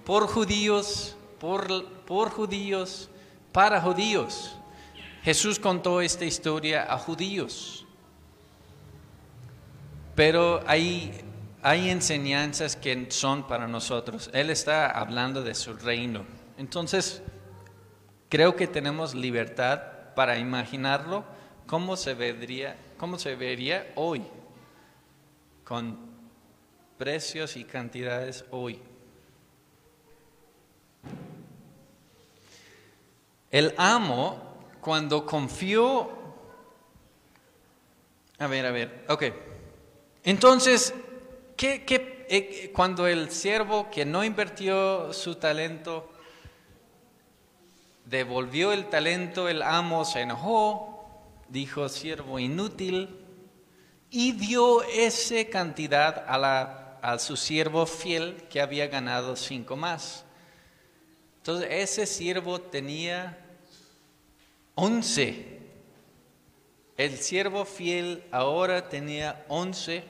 por judíos, por, por judíos, para judíos. Jesús contó esta historia a judíos. Pero hay, hay enseñanzas que son para nosotros. Él está hablando de su reino. Entonces, Creo que tenemos libertad para imaginarlo cómo se vería, cómo se vería hoy, con precios y cantidades hoy. El amo, cuando confió, a ver, a ver, ok. Entonces, ¿qué, qué, eh, cuando el siervo que no invirtió su talento devolvió el talento, el amo se enojó, dijo siervo inútil, y dio esa cantidad a, la, a su siervo fiel que había ganado cinco más. Entonces ese siervo tenía once. El siervo fiel ahora tenía once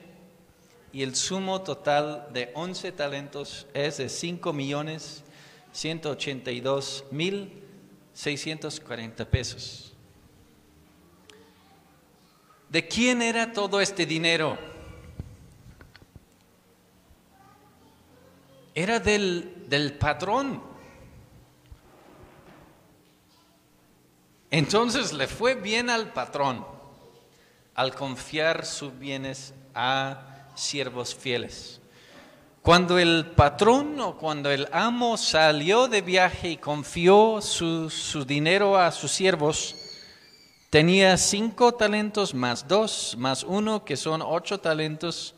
y el sumo total de once talentos es de cinco millones ciento ochenta y dos mil 640 pesos. ¿De quién era todo este dinero? Era del, del patrón. Entonces le fue bien al patrón al confiar sus bienes a siervos fieles. Cuando el patrón o cuando el amo salió de viaje y confió su, dinero a sus siervos, tenía cinco talentos más dos, más uno, que son ocho talentos,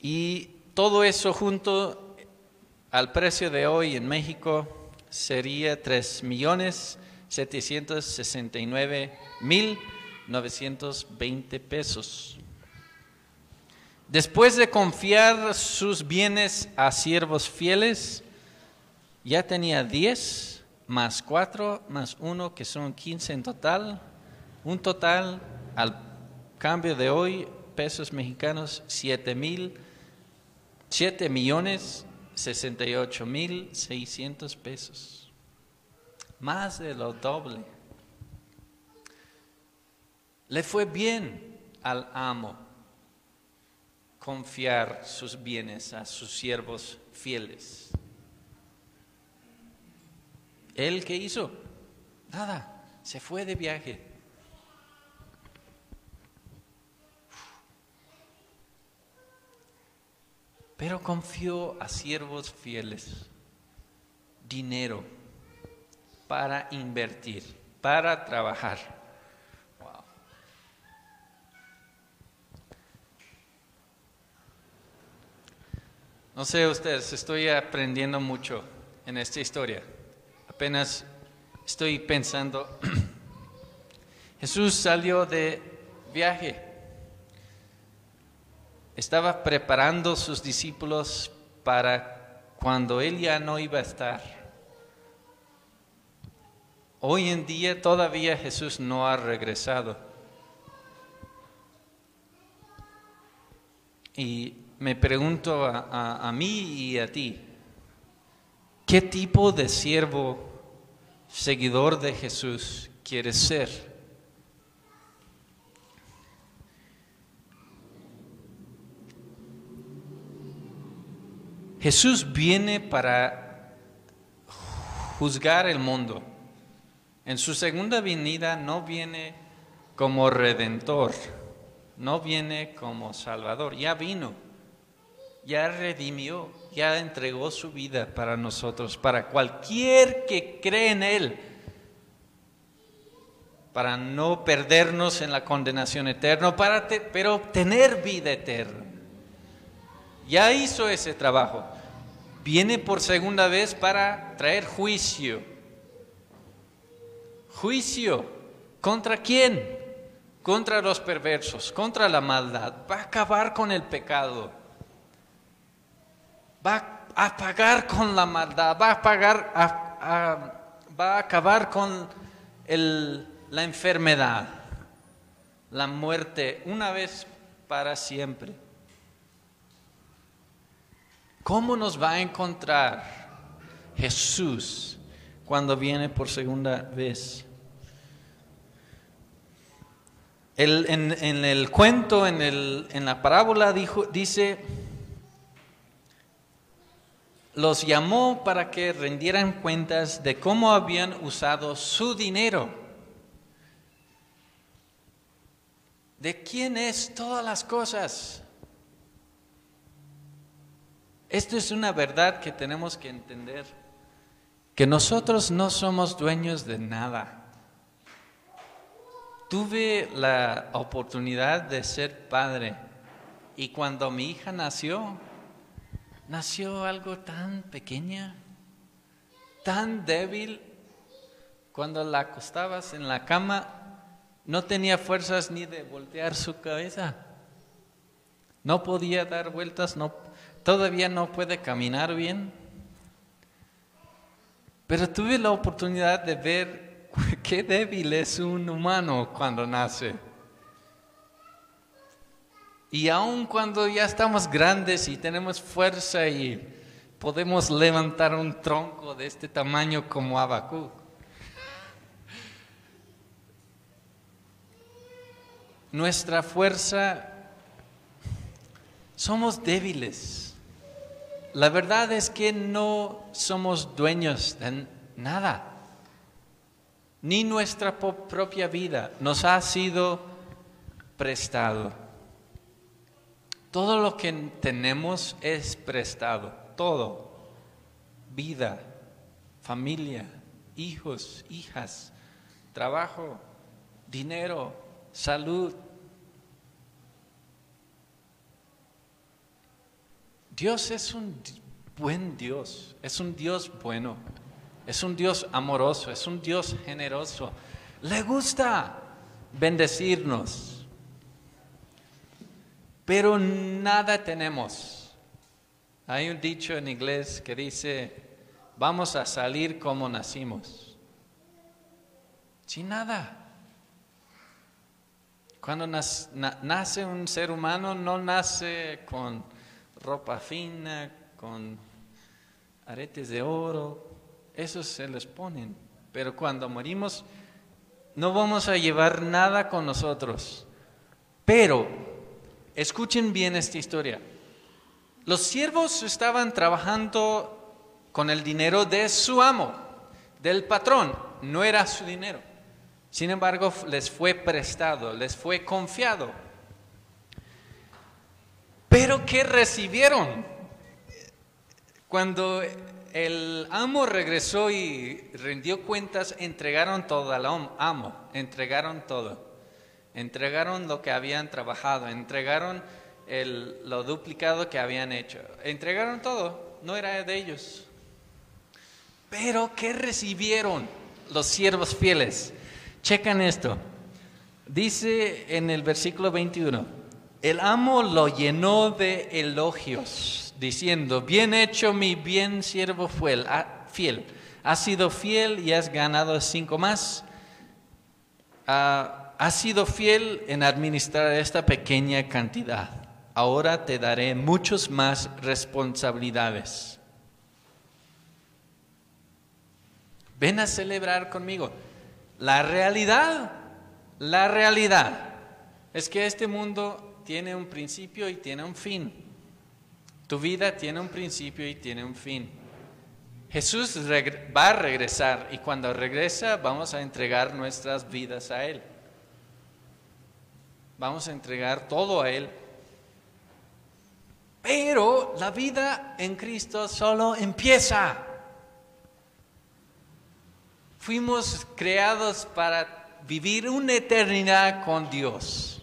y todo eso junto al precio de hoy en México sería tres millones setecientos sesenta y nueve mil novecientos veinte pesos. Después de confiar sus bienes a siervos fieles, ya tenía diez más 4 más 1, que son 15 en total. Un total al cambio de hoy, pesos mexicanos, 7 mil, 7 millones 68 mil 600 pesos. Más de lo doble. Le fue bien al amo confiar sus bienes a sus siervos fieles. ¿Él qué hizo? Nada, se fue de viaje. Pero confió a siervos fieles dinero para invertir, para trabajar. No sé ustedes, estoy aprendiendo mucho en esta historia. Apenas estoy pensando, Jesús salió de viaje, estaba preparando sus discípulos para cuando él ya no iba a estar. Hoy en día todavía Jesús no ha regresado. Y me pregunto a, mí y a ti, ¿qué tipo de siervo, seguidor de Jesús quieres ser? Jesús viene para juzgar el mundo. En su segunda venida no viene como redentor, no viene como salvador, ya vino, ya redimió, ya entregó su vida para nosotros, para cualquier que cree en Él, para no perdernos en la condenación eterna, para te- pero tener vida eterna. Ya hizo ese trabajo. Viene por segunda vez para traer juicio. Juicio. ¿Contra quién? Contra los perversos, contra la maldad. Va a acabar con el pecado. Va a pagar con la maldad. Va a acabar con la enfermedad, la muerte, una vez para siempre. ¿Cómo nos va a encontrar Jesús cuando viene por segunda vez? El- en, el cuento, en, el- en la parábola, dijo, dice, los llamó para que rendieran cuentas de cómo habían usado su dinero. ¿De quién es todas las cosas? Esto es una verdad que tenemos que entender, que nosotros no somos dueños de nada. Tuve la oportunidad de ser padre y cuando mi hija nació, nació algo tan pequeña, tan débil, cuando la acostabas en la cama, no tenía fuerzas ni de voltear su cabeza. No podía dar vueltas, no, todavía no puede caminar bien. Pero tuve la oportunidad de ver qué débil es un humano cuando nace. Y aun cuando ya estamos grandes y tenemos fuerza y podemos levantar un tronco de este tamaño como Abacú. Nuestra fuerza somos débiles. La verdad es que no somos dueños de nada. Ni nuestra propia vida nos ha sido prestado. Todo lo que tenemos es prestado. Todo. Vida, familia, hijos, hijas, trabajo, dinero, salud, Dios es un buen Dios, es un Dios bueno, es un Dios amoroso, es un Dios generoso. Le gusta bendecirnos, pero nada tenemos. Hay un dicho en inglés que dice, vamos a salir como nacimos. Sin nada. Cuando nace un ser humano, no nace con ropa fina, con aretes de oro, esos se les ponen. Pero cuando morimos, no vamos a llevar nada con nosotros. Pero, escuchen bien esta historia. Los siervos estaban trabajando con el dinero de su amo, del patrón, no era su dinero. Sin embargo, les fue prestado, les fue confiado. Pero ¿qué recibieron? Cuando el amo regresó y rindió cuentas, entregaron todo al am- amo, entregaron todo. Entregaron lo que habían trabajado, entregaron lo duplicado que habían hecho. Entregaron todo, no era de ellos. Pero ¿qué recibieron los siervos fieles? Checan esto. Dice en el versículo 21, el amo lo llenó de elogios, diciendo, bien hecho mi bien siervo fiel, ah, fiel. Has sido fiel y has ganado cinco más. Ah, has sido fiel en administrar esta pequeña cantidad. Ahora te daré muchos más responsabilidades. Ven a celebrar conmigo. La realidad, la realidad es que este mundo tiene un principio y tiene un fin. Tu vida tiene un principio y tiene un fin. Jesús va a regresar y cuando regresa vamos a entregar nuestras vidas a Él. Vamos a entregar todo a Él. Pero la vida en Cristo solo empieza. Fuimos creados para vivir una eternidad con Dios.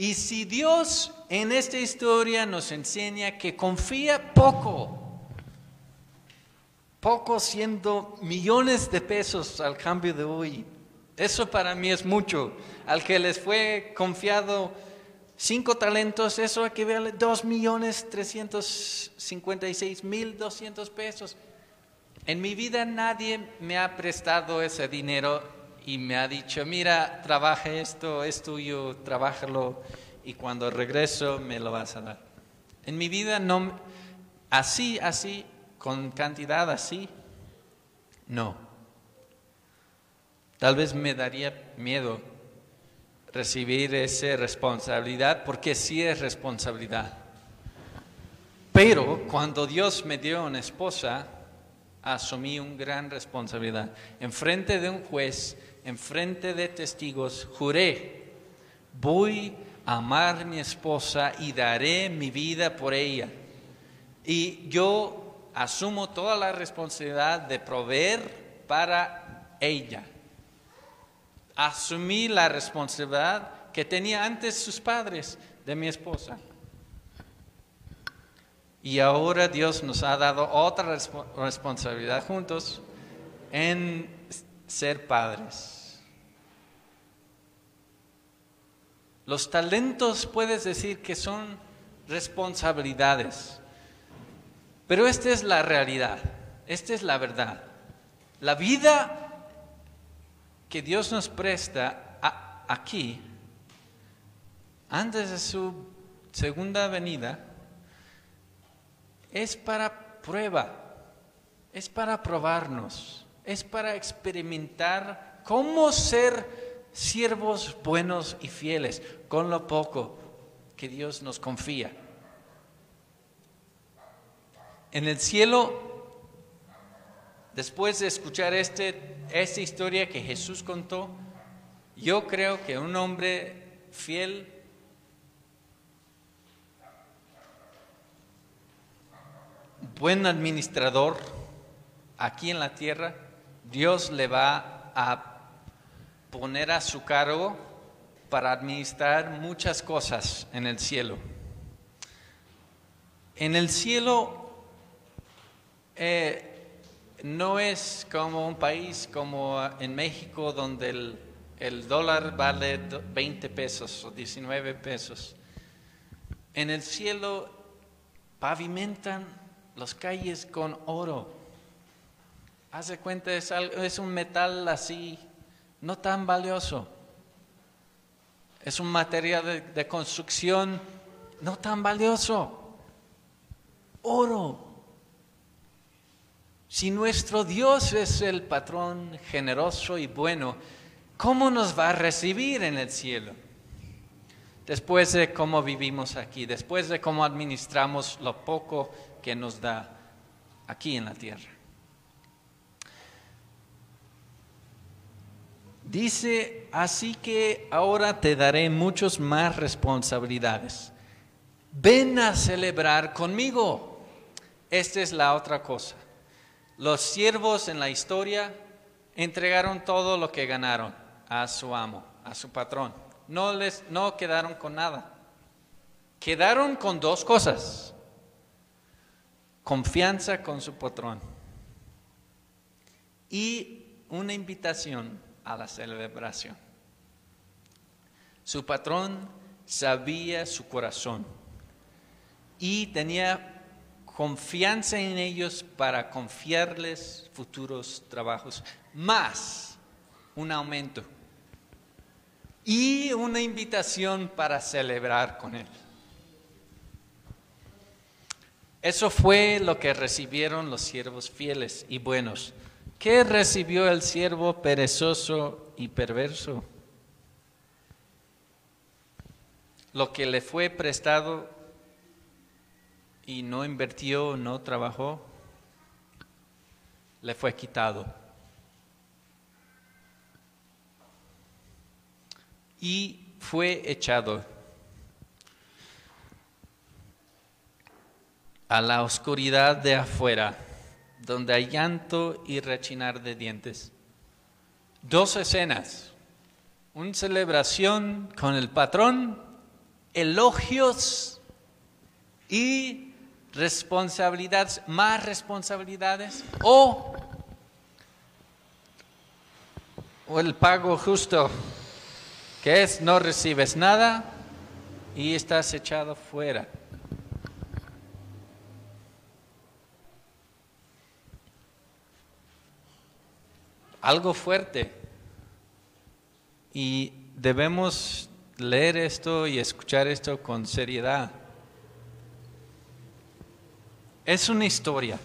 Y si Dios en esta historia nos enseña que confía poco, poco siendo millones de pesos al cambio de hoy, eso para mí es mucho. Al que les fue confiado cinco talentos, eso equivale a dos millones trescientos cincuenta y seis mil doscientos pesos. En mi vida nadie me ha prestado ese dinero y me ha dicho, mira, trabaja esto, es tuyo, trabájalo y cuando regreso me lo vas a dar. En mi vida no, así, así, con cantidad así, no. Tal vez me daría miedo recibir esa responsabilidad porque sí es responsabilidad. Pero cuando Dios me dio una esposa, asumí una gran responsabilidad. En frente de un juez, en frente de testigos, juré, voy a amar a mi esposa y daré mi vida por ella. Y yo asumo toda la responsabilidad de proveer para ella. Asumí la responsabilidad que tenía antes sus padres de mi esposa. Y ahora Dios nos ha dado otra respo- responsabilidad juntos en ser padres. Los talentos puedes decir que son responsabilidades, pero esta es la realidad, esta es la verdad. La vida que Dios nos presta aquí, antes de su segunda venida, es para prueba, es para probarnos, es para experimentar cómo ser siervos buenos y fieles con lo poco que Dios nos confía. En el cielo, después de escuchar este, esta historia que Jesús contó, yo creo que un hombre fiel buen administrador aquí en la tierra, Dios le va a poner a su cargo para administrar muchas cosas en el cielo. En el cielo eh, no es como un país como en México donde el, el dólar vale do- 20 pesos o 19 pesos. En el cielo pavimentan las calles con oro. Haz de cuenta, es, algo- es un metal así, no tan valioso. Es un material de, construcción no tan valioso. Oro. Si nuestro Dios es el patrón generoso y bueno, ¿cómo nos va a recibir en el cielo? Después de cómo vivimos aquí, después de cómo administramos lo poco que nos da aquí en la tierra. Dice, así que ahora te daré muchas más responsabilidades. Ven a celebrar conmigo. Esta es la otra cosa. Los siervos en la historia entregaron todo lo que ganaron a su amo, a su patrón. No les no quedaron con nada. Quedaron con dos cosas. Confianza con su patrón y una invitación a la celebración. Su patrón sabía su corazón y tenía confianza en ellos para confiarles futuros trabajos, más un aumento y una invitación para celebrar con él. Eso fue lo que recibieron los siervos fieles y buenos. ¿Qué recibió el siervo perezoso y perverso? Lo que le fue prestado y no invirtió, no trabajó, le fue quitado. Y fue echado a la oscuridad de afuera, donde hay llanto y rechinar de dientes. Dos escenas, una celebración con el patrón, elogios y responsabilidades, más responsabilidades, o, o el pago justo, que es no recibes nada y estás echado fuera. Algo fuerte. Y debemos leer esto y escuchar esto con seriedad. Es una historia,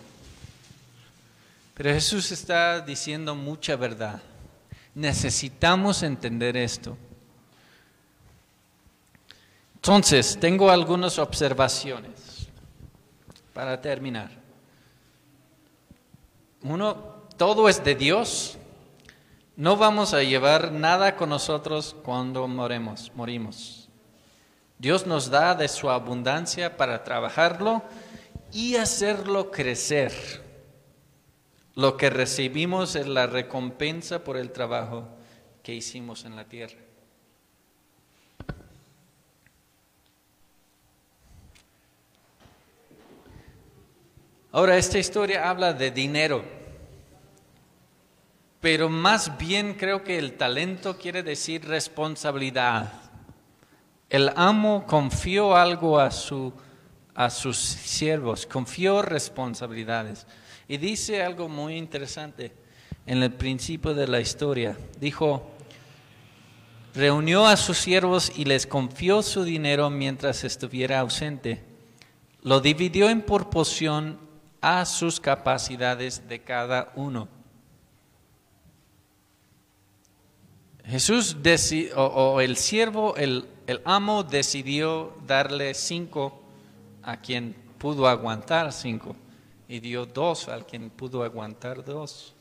pero Jesús está diciendo mucha verdad. Necesitamos entender esto. Entonces, tengo algunas observaciones para terminar. Uno, todo es de Dios. No vamos a llevar nada con nosotros cuando moremos, morimos. Dios nos da de su abundancia para trabajarlo y hacerlo crecer. Lo que recibimos es la recompensa por el trabajo que hicimos en la tierra. Ahora, esta historia habla de dinero, pero más bien creo que el talento quiere decir responsabilidad. El amo confió algo a, su, a sus siervos, confió responsabilidades. Y dice algo muy interesante en el principio de la historia. Dijo, reunió a sus siervos y les confió su dinero mientras estuviera ausente. Lo dividió en proporción a sus capacidades de cada uno. Jesús o, o el siervo, el, el amo decidió darle cinco a quien pudo aguantar cinco y dio dos al quien pudo aguantar dos.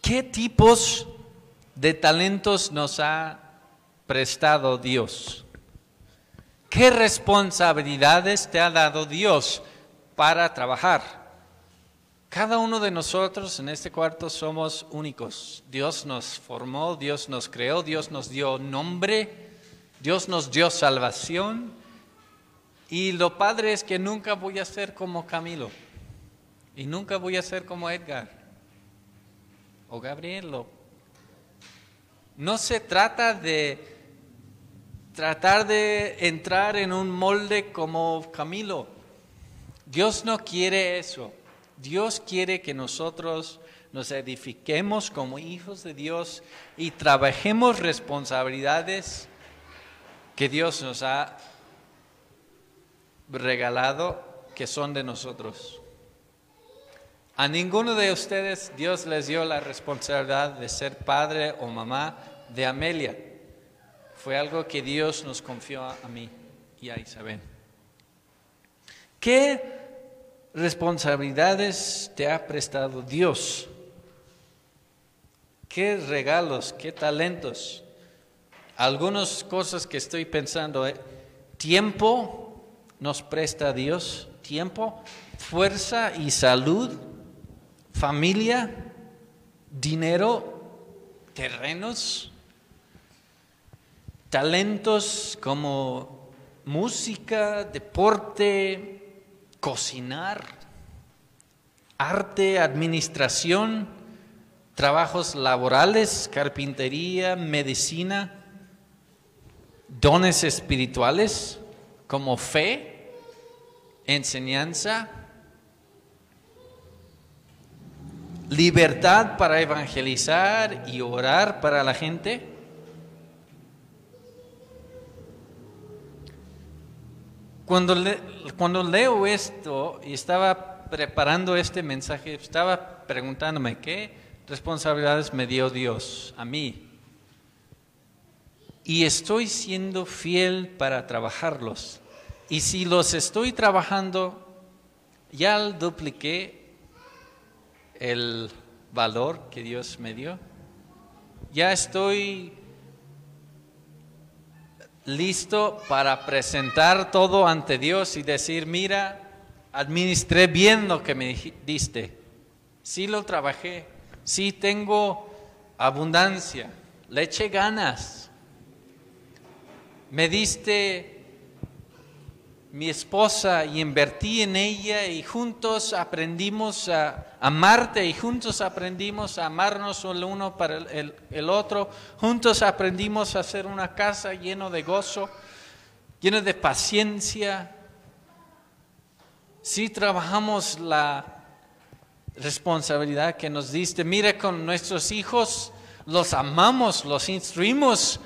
¿Qué tipos de talentos nos ha prestado Dios? ¿Qué responsabilidades te ha dado Dios para trabajar? Cada uno de nosotros en este cuarto somos únicos. Dios nos formó, Dios nos creó, Dios nos dio nombre, Dios nos dio salvación. Y lo padre es que nunca voy a ser como Camilo. Y nunca voy a ser como Edgar. O Gabriel. No se trata de tratar de entrar en un molde como Camilo. Dios no quiere eso. Dios quiere que nosotros nos edifiquemos como hijos de Dios y trabajemos responsabilidades que Dios nos ha regalado que son de nosotros. A ninguno de ustedes Dios les dio la responsabilidad de ser padre o mamá de Amelia. Fue algo que Dios nos confió a mí y a Isabel. ¿Qué responsabilidades te ha prestado Dios? ¿Qué regalos, qué talentos? Algunas cosas que estoy pensando, ¿eh? tiempo nos presta Dios, tiempo, fuerza y salud, familia, dinero, terrenos, talentos como música, deporte, cocinar, arte, administración, trabajos laborales, carpintería, medicina, dones espirituales como fe, enseñanza, libertad para evangelizar y orar para la gente. Cuando, le- cuando leo esto y estaba preparando este mensaje, estaba preguntándome qué responsabilidades me dio Dios a mí. Y estoy siendo fiel para trabajarlos. Y si los estoy trabajando, ya dupliqué el valor que Dios me dio. Ya estoy listo para presentar todo ante Dios y decir, mira, administré bien lo que me diste. Sí lo trabajé, sí tengo abundancia, le eché ganas. Me diste mi esposa y invertí en ella y juntos aprendimos a amarte y juntos aprendimos a amarnos el uno para el, otro, juntos aprendimos a hacer una casa lleno de gozo, lleno de paciencia. Sí trabajamos la responsabilidad que nos diste. Mira con nuestros hijos, los amamos, los instruimos,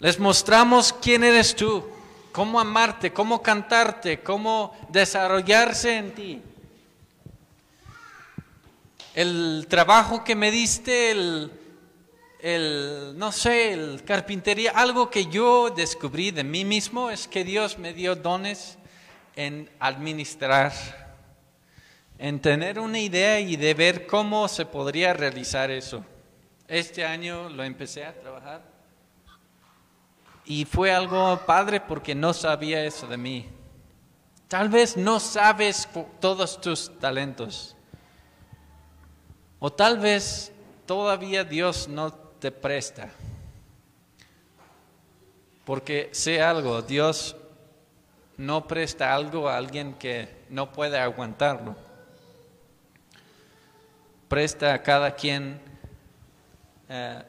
les mostramos quién eres tú, cómo amarte, cómo cantarte, cómo desarrollarse en ti. El trabajo que me diste, el, el, no sé, el carpintería, algo que yo descubrí de mí mismo es que Dios me dio dones en administrar, en tener una idea y de ver cómo se podría realizar eso. Este año lo empecé a trabajar y fue algo padre porque no sabía eso de mí. Tal vez no sabes todos tus talentos. O tal vez todavía Dios no te presta. Porque sé algo, Dios no presta algo a alguien que no puede aguantarlo. Presta a cada quien eh,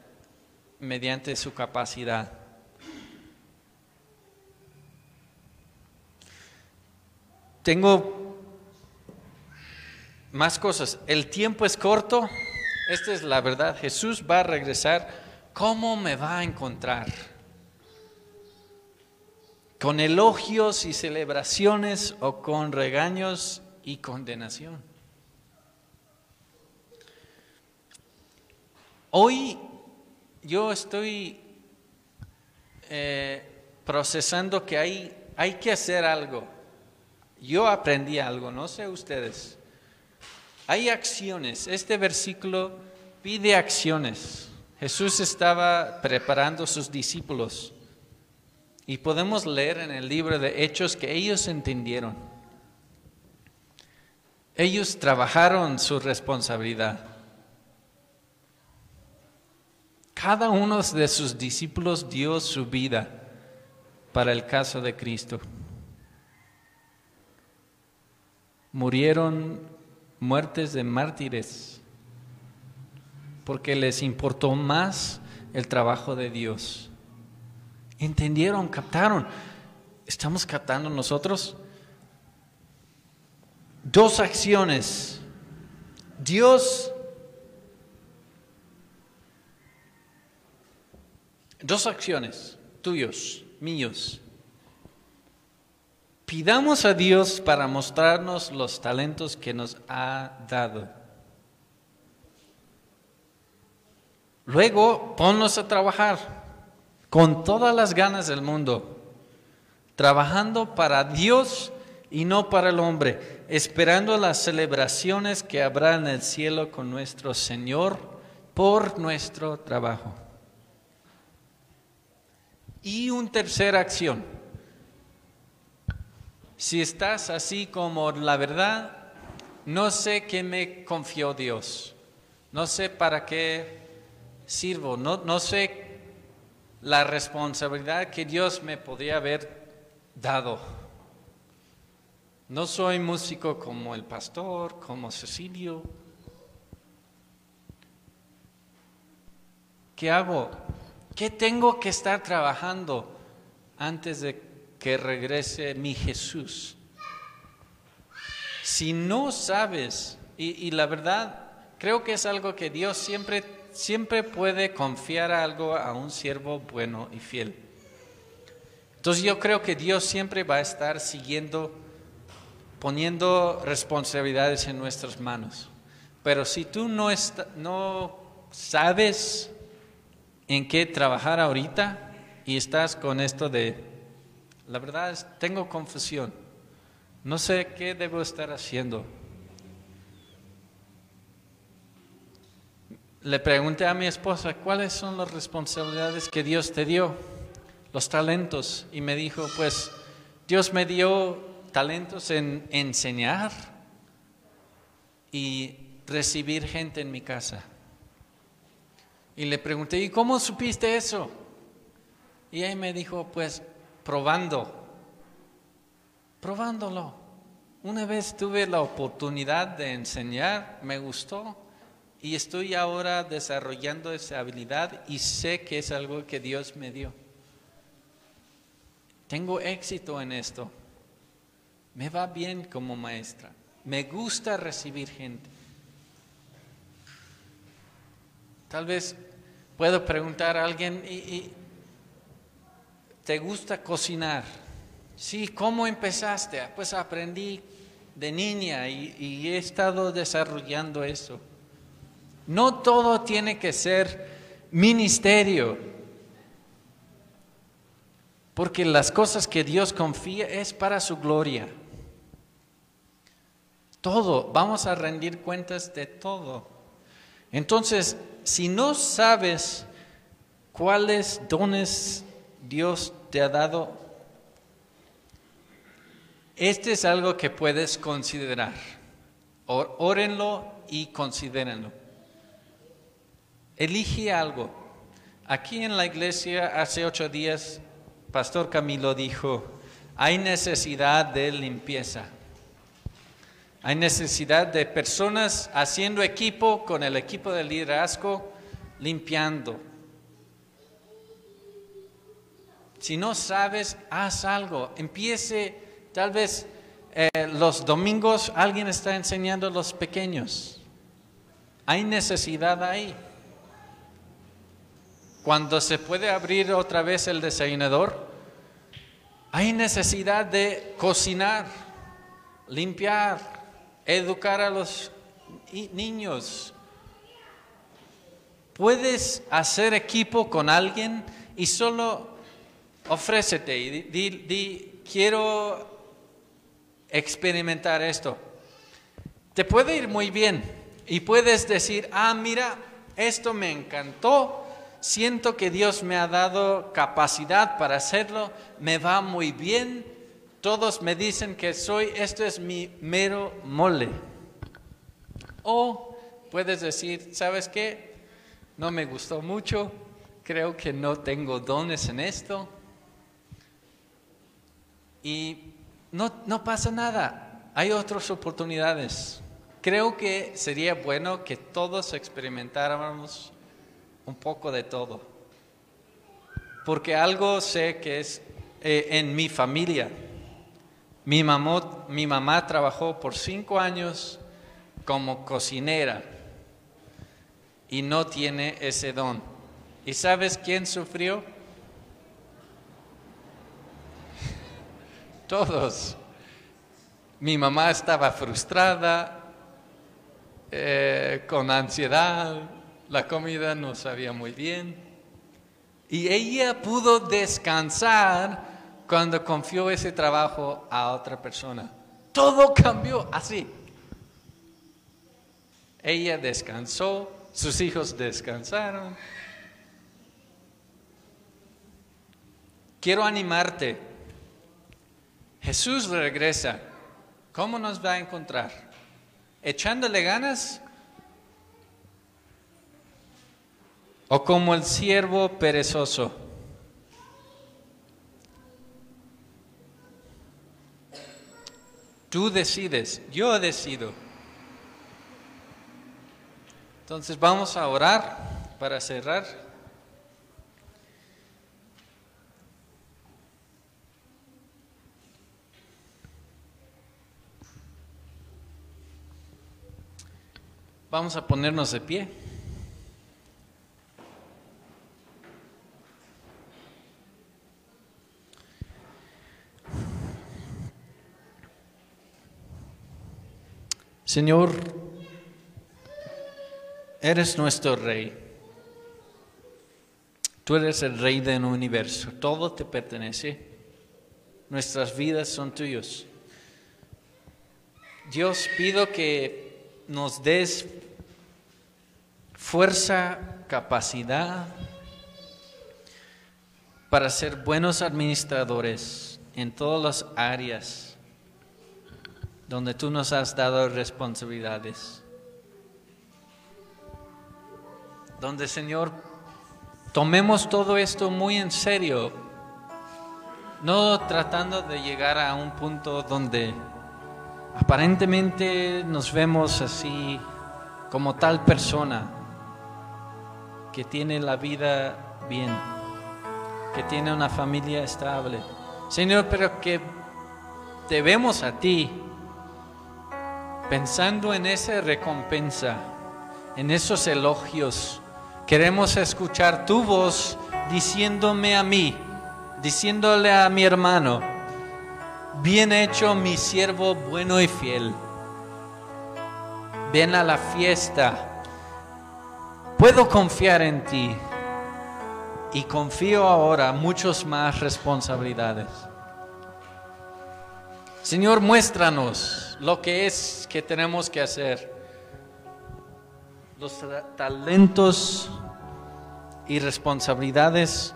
mediante su capacidad. Tengo más cosas. El tiempo es corto. Esta es la verdad. Jesús va a regresar. ¿Cómo me va a encontrar? ¿Con elogios y celebraciones o con regaños y condenación? Hoy yo estoy eh, procesando que hay, hay que hacer algo. Yo aprendí algo, no sé ustedes. Hay acciones. Este versículo pide acciones. Jesús estaba preparando a sus discípulos. Y podemos leer en el libro de Hechos que ellos entendieron. Ellos trabajaron su responsabilidad. Cada uno de sus discípulos dio su vida para el caso de Cristo. Murieron muertes de mártires porque les importó más el trabajo de Dios. Entendieron, captaron. ¿Estamos captando nosotros? dos acciones. Dios, dos acciones, tuyos, míos. Pidamos a Dios para mostrarnos los talentos que nos ha dado. Luego, ponnos a trabajar con todas las ganas del mundo, trabajando para Dios y no para el hombre, esperando las celebraciones que habrá en el cielo con nuestro Señor por nuestro trabajo. Y una tercera acción. Si estás así como la verdad, no sé qué me confió Dios, no sé para qué sirvo, no, no sé la responsabilidad que Dios me podría haber dado. No soy músico como el pastor, como Cecilio. ¿Qué hago? ¿Qué tengo que estar trabajando antes de que regrese mi Jesús? Si no sabes, y, y la verdad, creo que es algo que Dios siempre, siempre puede confiar algo a un siervo bueno y fiel. Entonces yo creo que Dios siempre va a estar siguiendo, poniendo responsabilidades en nuestras manos. Pero si tú no, no sabes en qué trabajar ahorita y estás con esto de, la verdad es, tengo confusión, no sé qué debo estar haciendo. Le pregunté a mi esposa, ¿cuáles son las responsabilidades que Dios te dio? Los talentos. Y me dijo, pues Dios me dio talentos en enseñar y recibir gente en mi casa. Y le pregunté, ¿y cómo supiste eso? Y ella me dijo, pues probando, probándolo. Una vez tuve la oportunidad de enseñar, me gustó y estoy ahora desarrollando esa habilidad y sé que es algo que Dios me dio. Tengo éxito en esto. Me va bien como maestra. Me gusta recibir gente. Tal vez puedo preguntar a alguien, ¿y, y te gusta cocinar? Sí, ¿cómo empezaste? "Ah, Pues aprendí de niña y, y he estado desarrollando eso. No todo tiene que ser ministerio, porque las cosas que Dios confía es para su gloria. Todo, vamos a rendir cuentas de todo. Entonces, si no sabes cuáles dones Dios te ha dado, este es algo que puedes considerar. Órenlo y considérenlo. Elige algo. Aquí en la iglesia hace ocho días, Pastor Camilo dijo, hay necesidad de limpieza. Hay necesidad de personas haciendo equipo con el equipo de liderazgo, limpiando. Si no sabes, haz algo. Empiece, tal vez eh, los domingos alguien está enseñando a los pequeños. Hay necesidad ahí. Cuando se puede abrir otra vez el desayunador, hay necesidad de cocinar, limpiar, educar a los niños. Puedes hacer equipo con alguien y solo ofrécete y di, quiero experimentar esto. Te puede ir muy bien y puedes decir, ah, mira, esto me encantó, siento que Dios me ha dado capacidad para hacerlo, me va muy bien, todos me dicen que soy, esto es mi mero mole. O puedes decir, ¿sabes qué? No me gustó mucho, creo que no tengo dones en esto. Y no, no pasa nada, hay otras oportunidades. Creo que sería bueno que todos experimentáramos un poco de todo. Porque algo sé que es eh, en mi familia. Mi, mamá trabajó por cinco años como cocinera y no tiene ese don. ¿Y sabes quién sufrió? Todos. Mi mamá estaba frustrada, eh, con ansiedad, la comida no sabía muy bien. Y ella pudo descansar cuando confió ese trabajo a otra persona. Todo cambió así. Ella descansó, sus hijos descansaron. Quiero animarte. Jesús regresa. ¿Cómo nos va a encontrar? ¿Echándole ganas? ¿O como el siervo perezoso? Tú decides, yo decido. Entonces vamos a orar para cerrar. Vamos a ponernos de pie. Señor, eres nuestro rey. Tú eres el rey del universo. Todo te pertenece. Nuestras vidas son tuyos. Dios, pido que nos des fuerza, capacidad para ser buenos administradores en todas las áreas donde tú nos has dado responsabilidades. Donde, Señor, tomemos todo esto muy en serio, no tratando de llegar a un punto donde aparentemente nos vemos así como tal persona que tiene la vida bien, que tiene una familia estable. Señor, pero que te vemos a ti pensando en esa recompensa, en esos elogios. Queremos escuchar tu voz diciéndome a mí, diciéndole a mi hermano, bien hecho mi siervo bueno y fiel. Ven a la fiesta. Puedo confiar en ti y confío ahora muchas más responsabilidades. Señor, muéstranos lo que es que tenemos que hacer. Los ta- talentos y responsabilidades.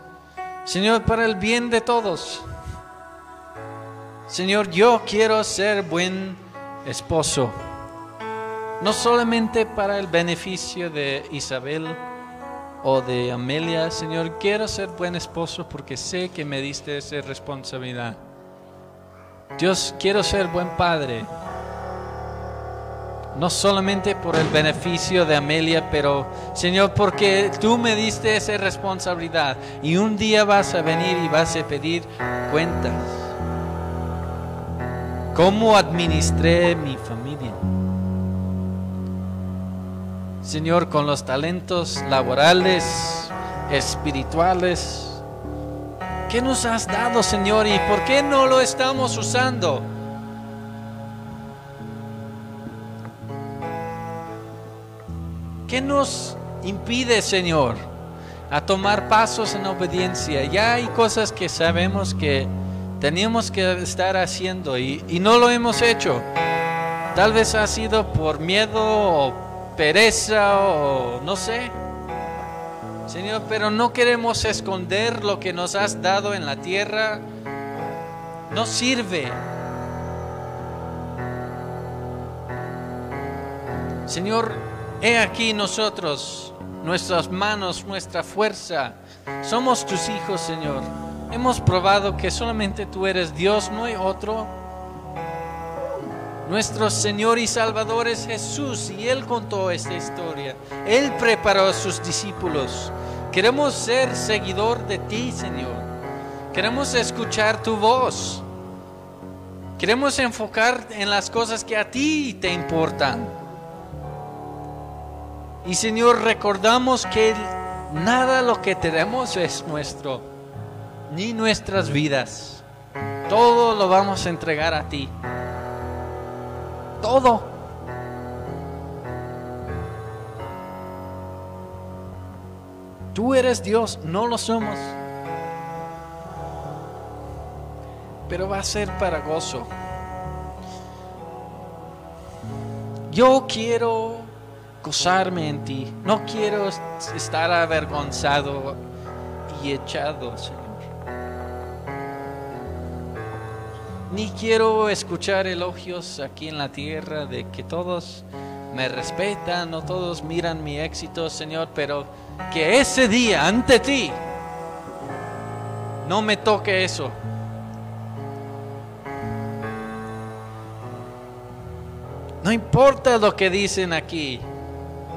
Señor, para el bien de todos. Señor, yo quiero ser buen esposo. No solamente para el beneficio de Isabel o de Amelia, Señor, quiero ser buen esposo porque sé que me diste esa responsabilidad. Dios, quiero ser buen padre. No solamente por el beneficio de Amelia, pero Señor, porque tú me diste esa responsabilidad y un día vas a venir y vas a pedir cuentas. ¿Cómo administré mi familia? Señor, con los talentos laborales, espirituales, ¿Qué nos has dado, Señor? ¿Y por qué no lo estamos usando? ¿Qué nos impide, Señor, a tomar pasos en obediencia? Ya hay cosas que sabemos que teníamos que estar haciendo y, no lo hemos hecho. Tal vez ha sido por miedo o pereza o no sé. Señor, pero no queremos esconder lo que nos has dado en la tierra. No sirve. Señor, he aquí nosotros, nuestras manos, nuestra fuerza. Somos tus hijos, Señor. Hemos probado que solamente tú eres Dios, no hay otro. Nuestro Señor y Salvador es Jesús y Él contó esta historia. Él preparó a sus discípulos. Queremos ser seguidor de ti, Señor. Queremos escuchar tu voz. Queremos enfocar en las cosas que a ti te importan. Y Señor, recordamos que nada lo que tenemos es nuestro, ni nuestras vidas. Todo lo vamos a entregar a ti. Todo. Tú eres Dios, no lo somos. Pero va a ser para gozo. Yo quiero gozarme en ti. No quiero estar avergonzado y echado, Señor. Ni quiero escuchar elogios aquí en la tierra de que todos me respetan, no todos miran mi éxito, Señor, pero que ese día ante ti no me toque eso. No importa lo que dicen aquí,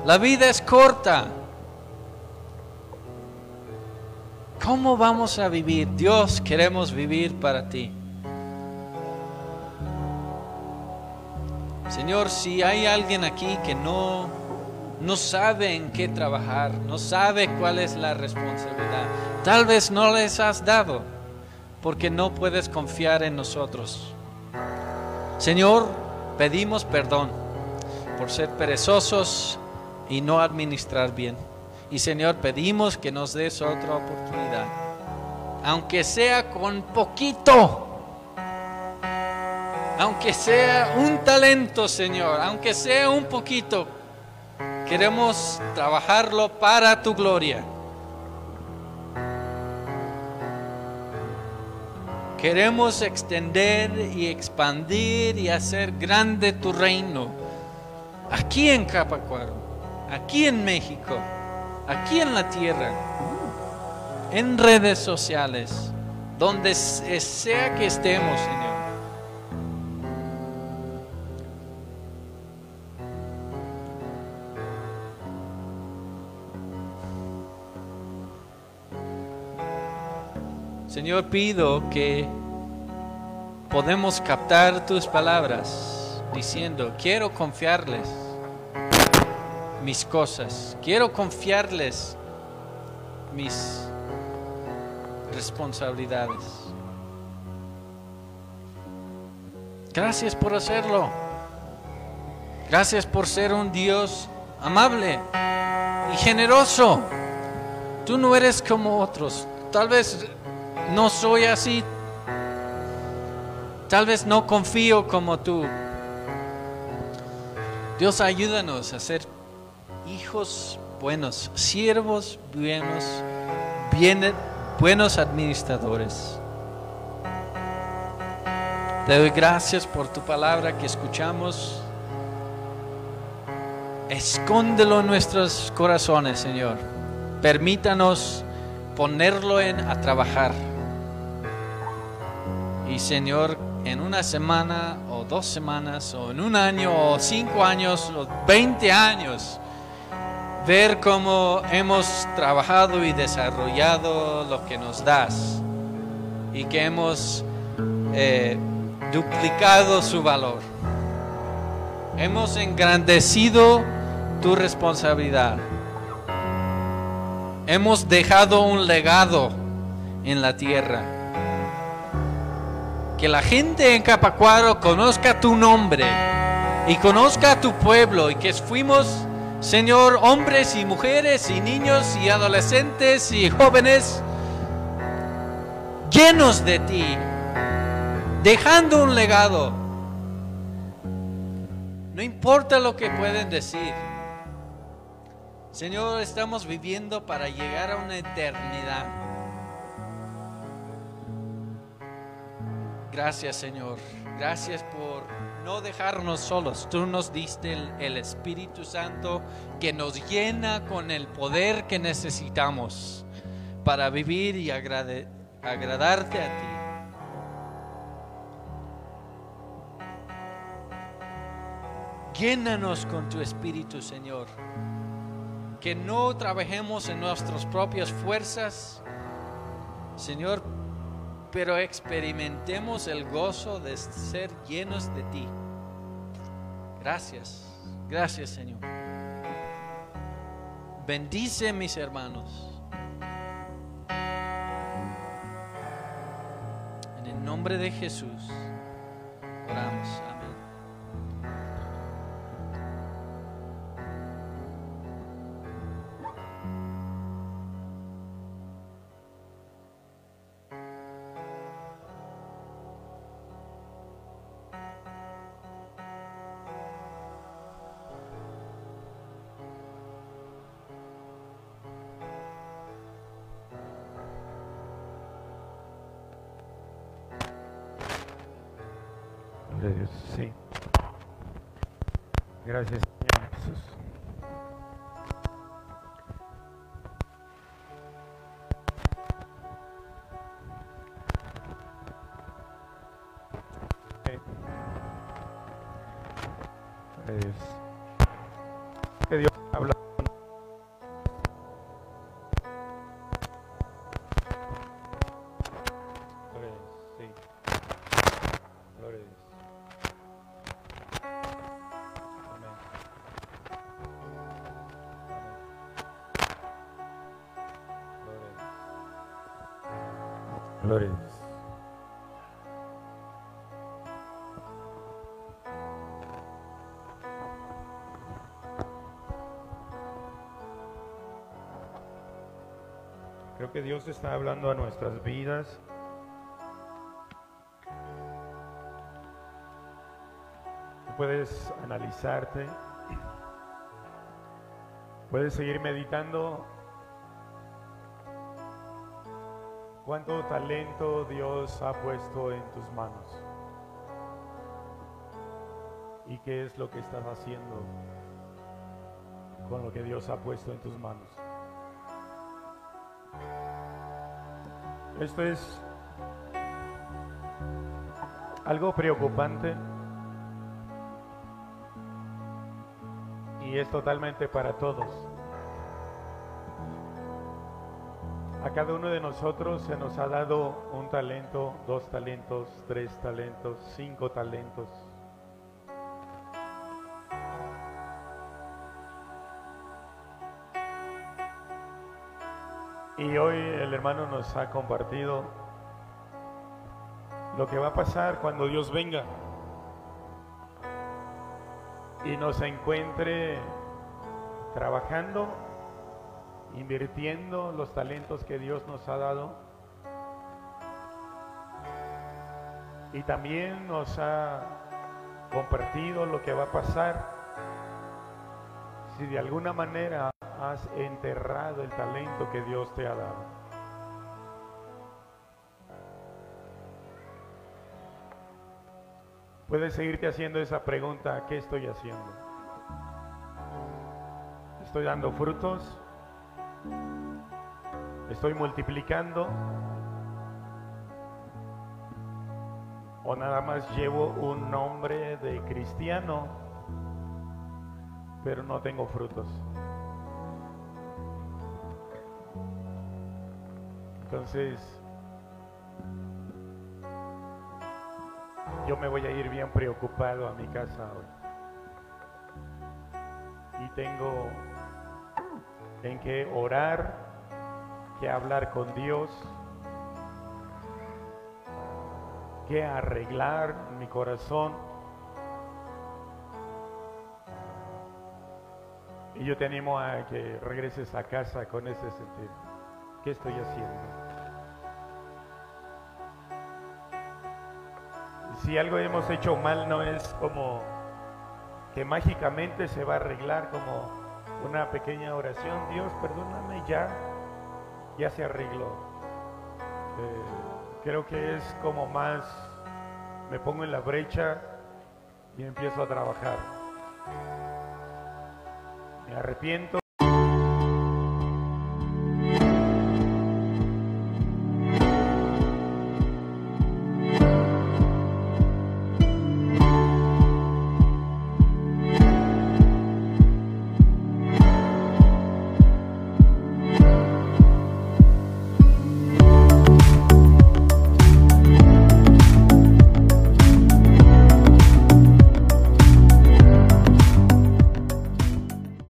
la vida es corta. ¿Cómo vamos a vivir? Dios, queremos vivir para ti. Señor, si hay alguien aquí que no, no sabe en qué trabajar, no sabe cuál es la responsabilidad, tal vez no les has dado porque no puedes confiar en nosotros. Señor, pedimos perdón por ser perezosos y no administrar bien. Y Señor, pedimos que nos des otra oportunidad, aunque sea con poquito aunque sea un talento, Señor, aunque sea un poquito, queremos trabajarlo para tu gloria. Queremos extender y expandir y hacer grande tu reino. Aquí en Capacuaro, aquí en México, aquí en la tierra, en redes sociales, donde sea que estemos, Señor. Señor, pido que podemos captar tus palabras diciendo, quiero confiarles mis cosas, quiero confiarles mis responsabilidades. Gracias por hacerlo. Gracias por ser un Dios amable y generoso. Tú no eres como otros. Tal vez no soy así. Tal vez no confío como tú. Dios ayúdanos a ser hijos buenos, siervos buenos, buenos administradores. Te doy gracias por tu palabra que escuchamos. Escóndelo en nuestros corazones, Señor. Permítanos ponerlo en, a trabajar. Y Señor, en una semana o dos semanas o en un año o cinco años o veinte años, ver cómo hemos trabajado y desarrollado lo que nos das y que hemos eh, duplicado su valor. Hemos engrandecido tu responsabilidad. Hemos dejado un legado en la tierra que la gente en Capacuaro conozca tu nombre y conozca tu pueblo y que fuimos, Señor, hombres y mujeres y niños y adolescentes y jóvenes llenos de ti, dejando un legado. No importa lo que pueden decir. Señor, estamos viviendo para llegar a una eternidad. Gracias Señor. Gracias por no dejarnos solos. Tú nos diste el, Espíritu Santo que nos llena con el poder que necesitamos para vivir y agradarte a ti. Llénanos con tu Espíritu, Señor. Que no trabajemos en nuestras propias fuerzas, Señor, pero experimentemos el gozo de ser llenos de ti. Gracias, gracias Señor. Bendice mis hermanos. En el nombre de Jesús oramos. Gracias, Creo que Dios está hablando a nuestras vidas. Puedes analizarte, puedes seguir meditando cuánto talento Dios ha puesto en tus manos y qué es lo que estás haciendo con lo que Dios ha puesto en tus manos. Esto es algo preocupante y es totalmente para todos. A cada uno de nosotros se nos ha dado un talento, dos talentos, tres talentos, cinco talentos. Y hoy el hermano nos ha compartido lo que va a pasar cuando Dios venga y nos encuentre trabajando, invirtiendo los talentos que Dios nos ha dado. Y también nos ha compartido lo que va a pasar si de alguna manera has enterrado el talento que Dios te ha dado. Puedes seguirte haciendo esa pregunta, ¿qué estoy haciendo? ¿Estoy dando frutos? ¿Estoy multiplicando? ¿O nada más llevo un nombre de cristiano, pero no tengo frutos? Entonces, yo me voy a ir bien preocupado a mi casa hoy. Y tengo en qué orar, que hablar con Dios, que arreglar mi corazón. Y yo te animo a que regreses a casa con ese sentido. ¿Qué estoy haciendo? Si algo hemos hecho mal no es como que mágicamente se va a arreglar como una pequeña oración. Dios, perdóname, ya, ya se arregló. Eh, creo que es como más, me pongo en la brecha y empiezo a trabajar. Me arrepiento.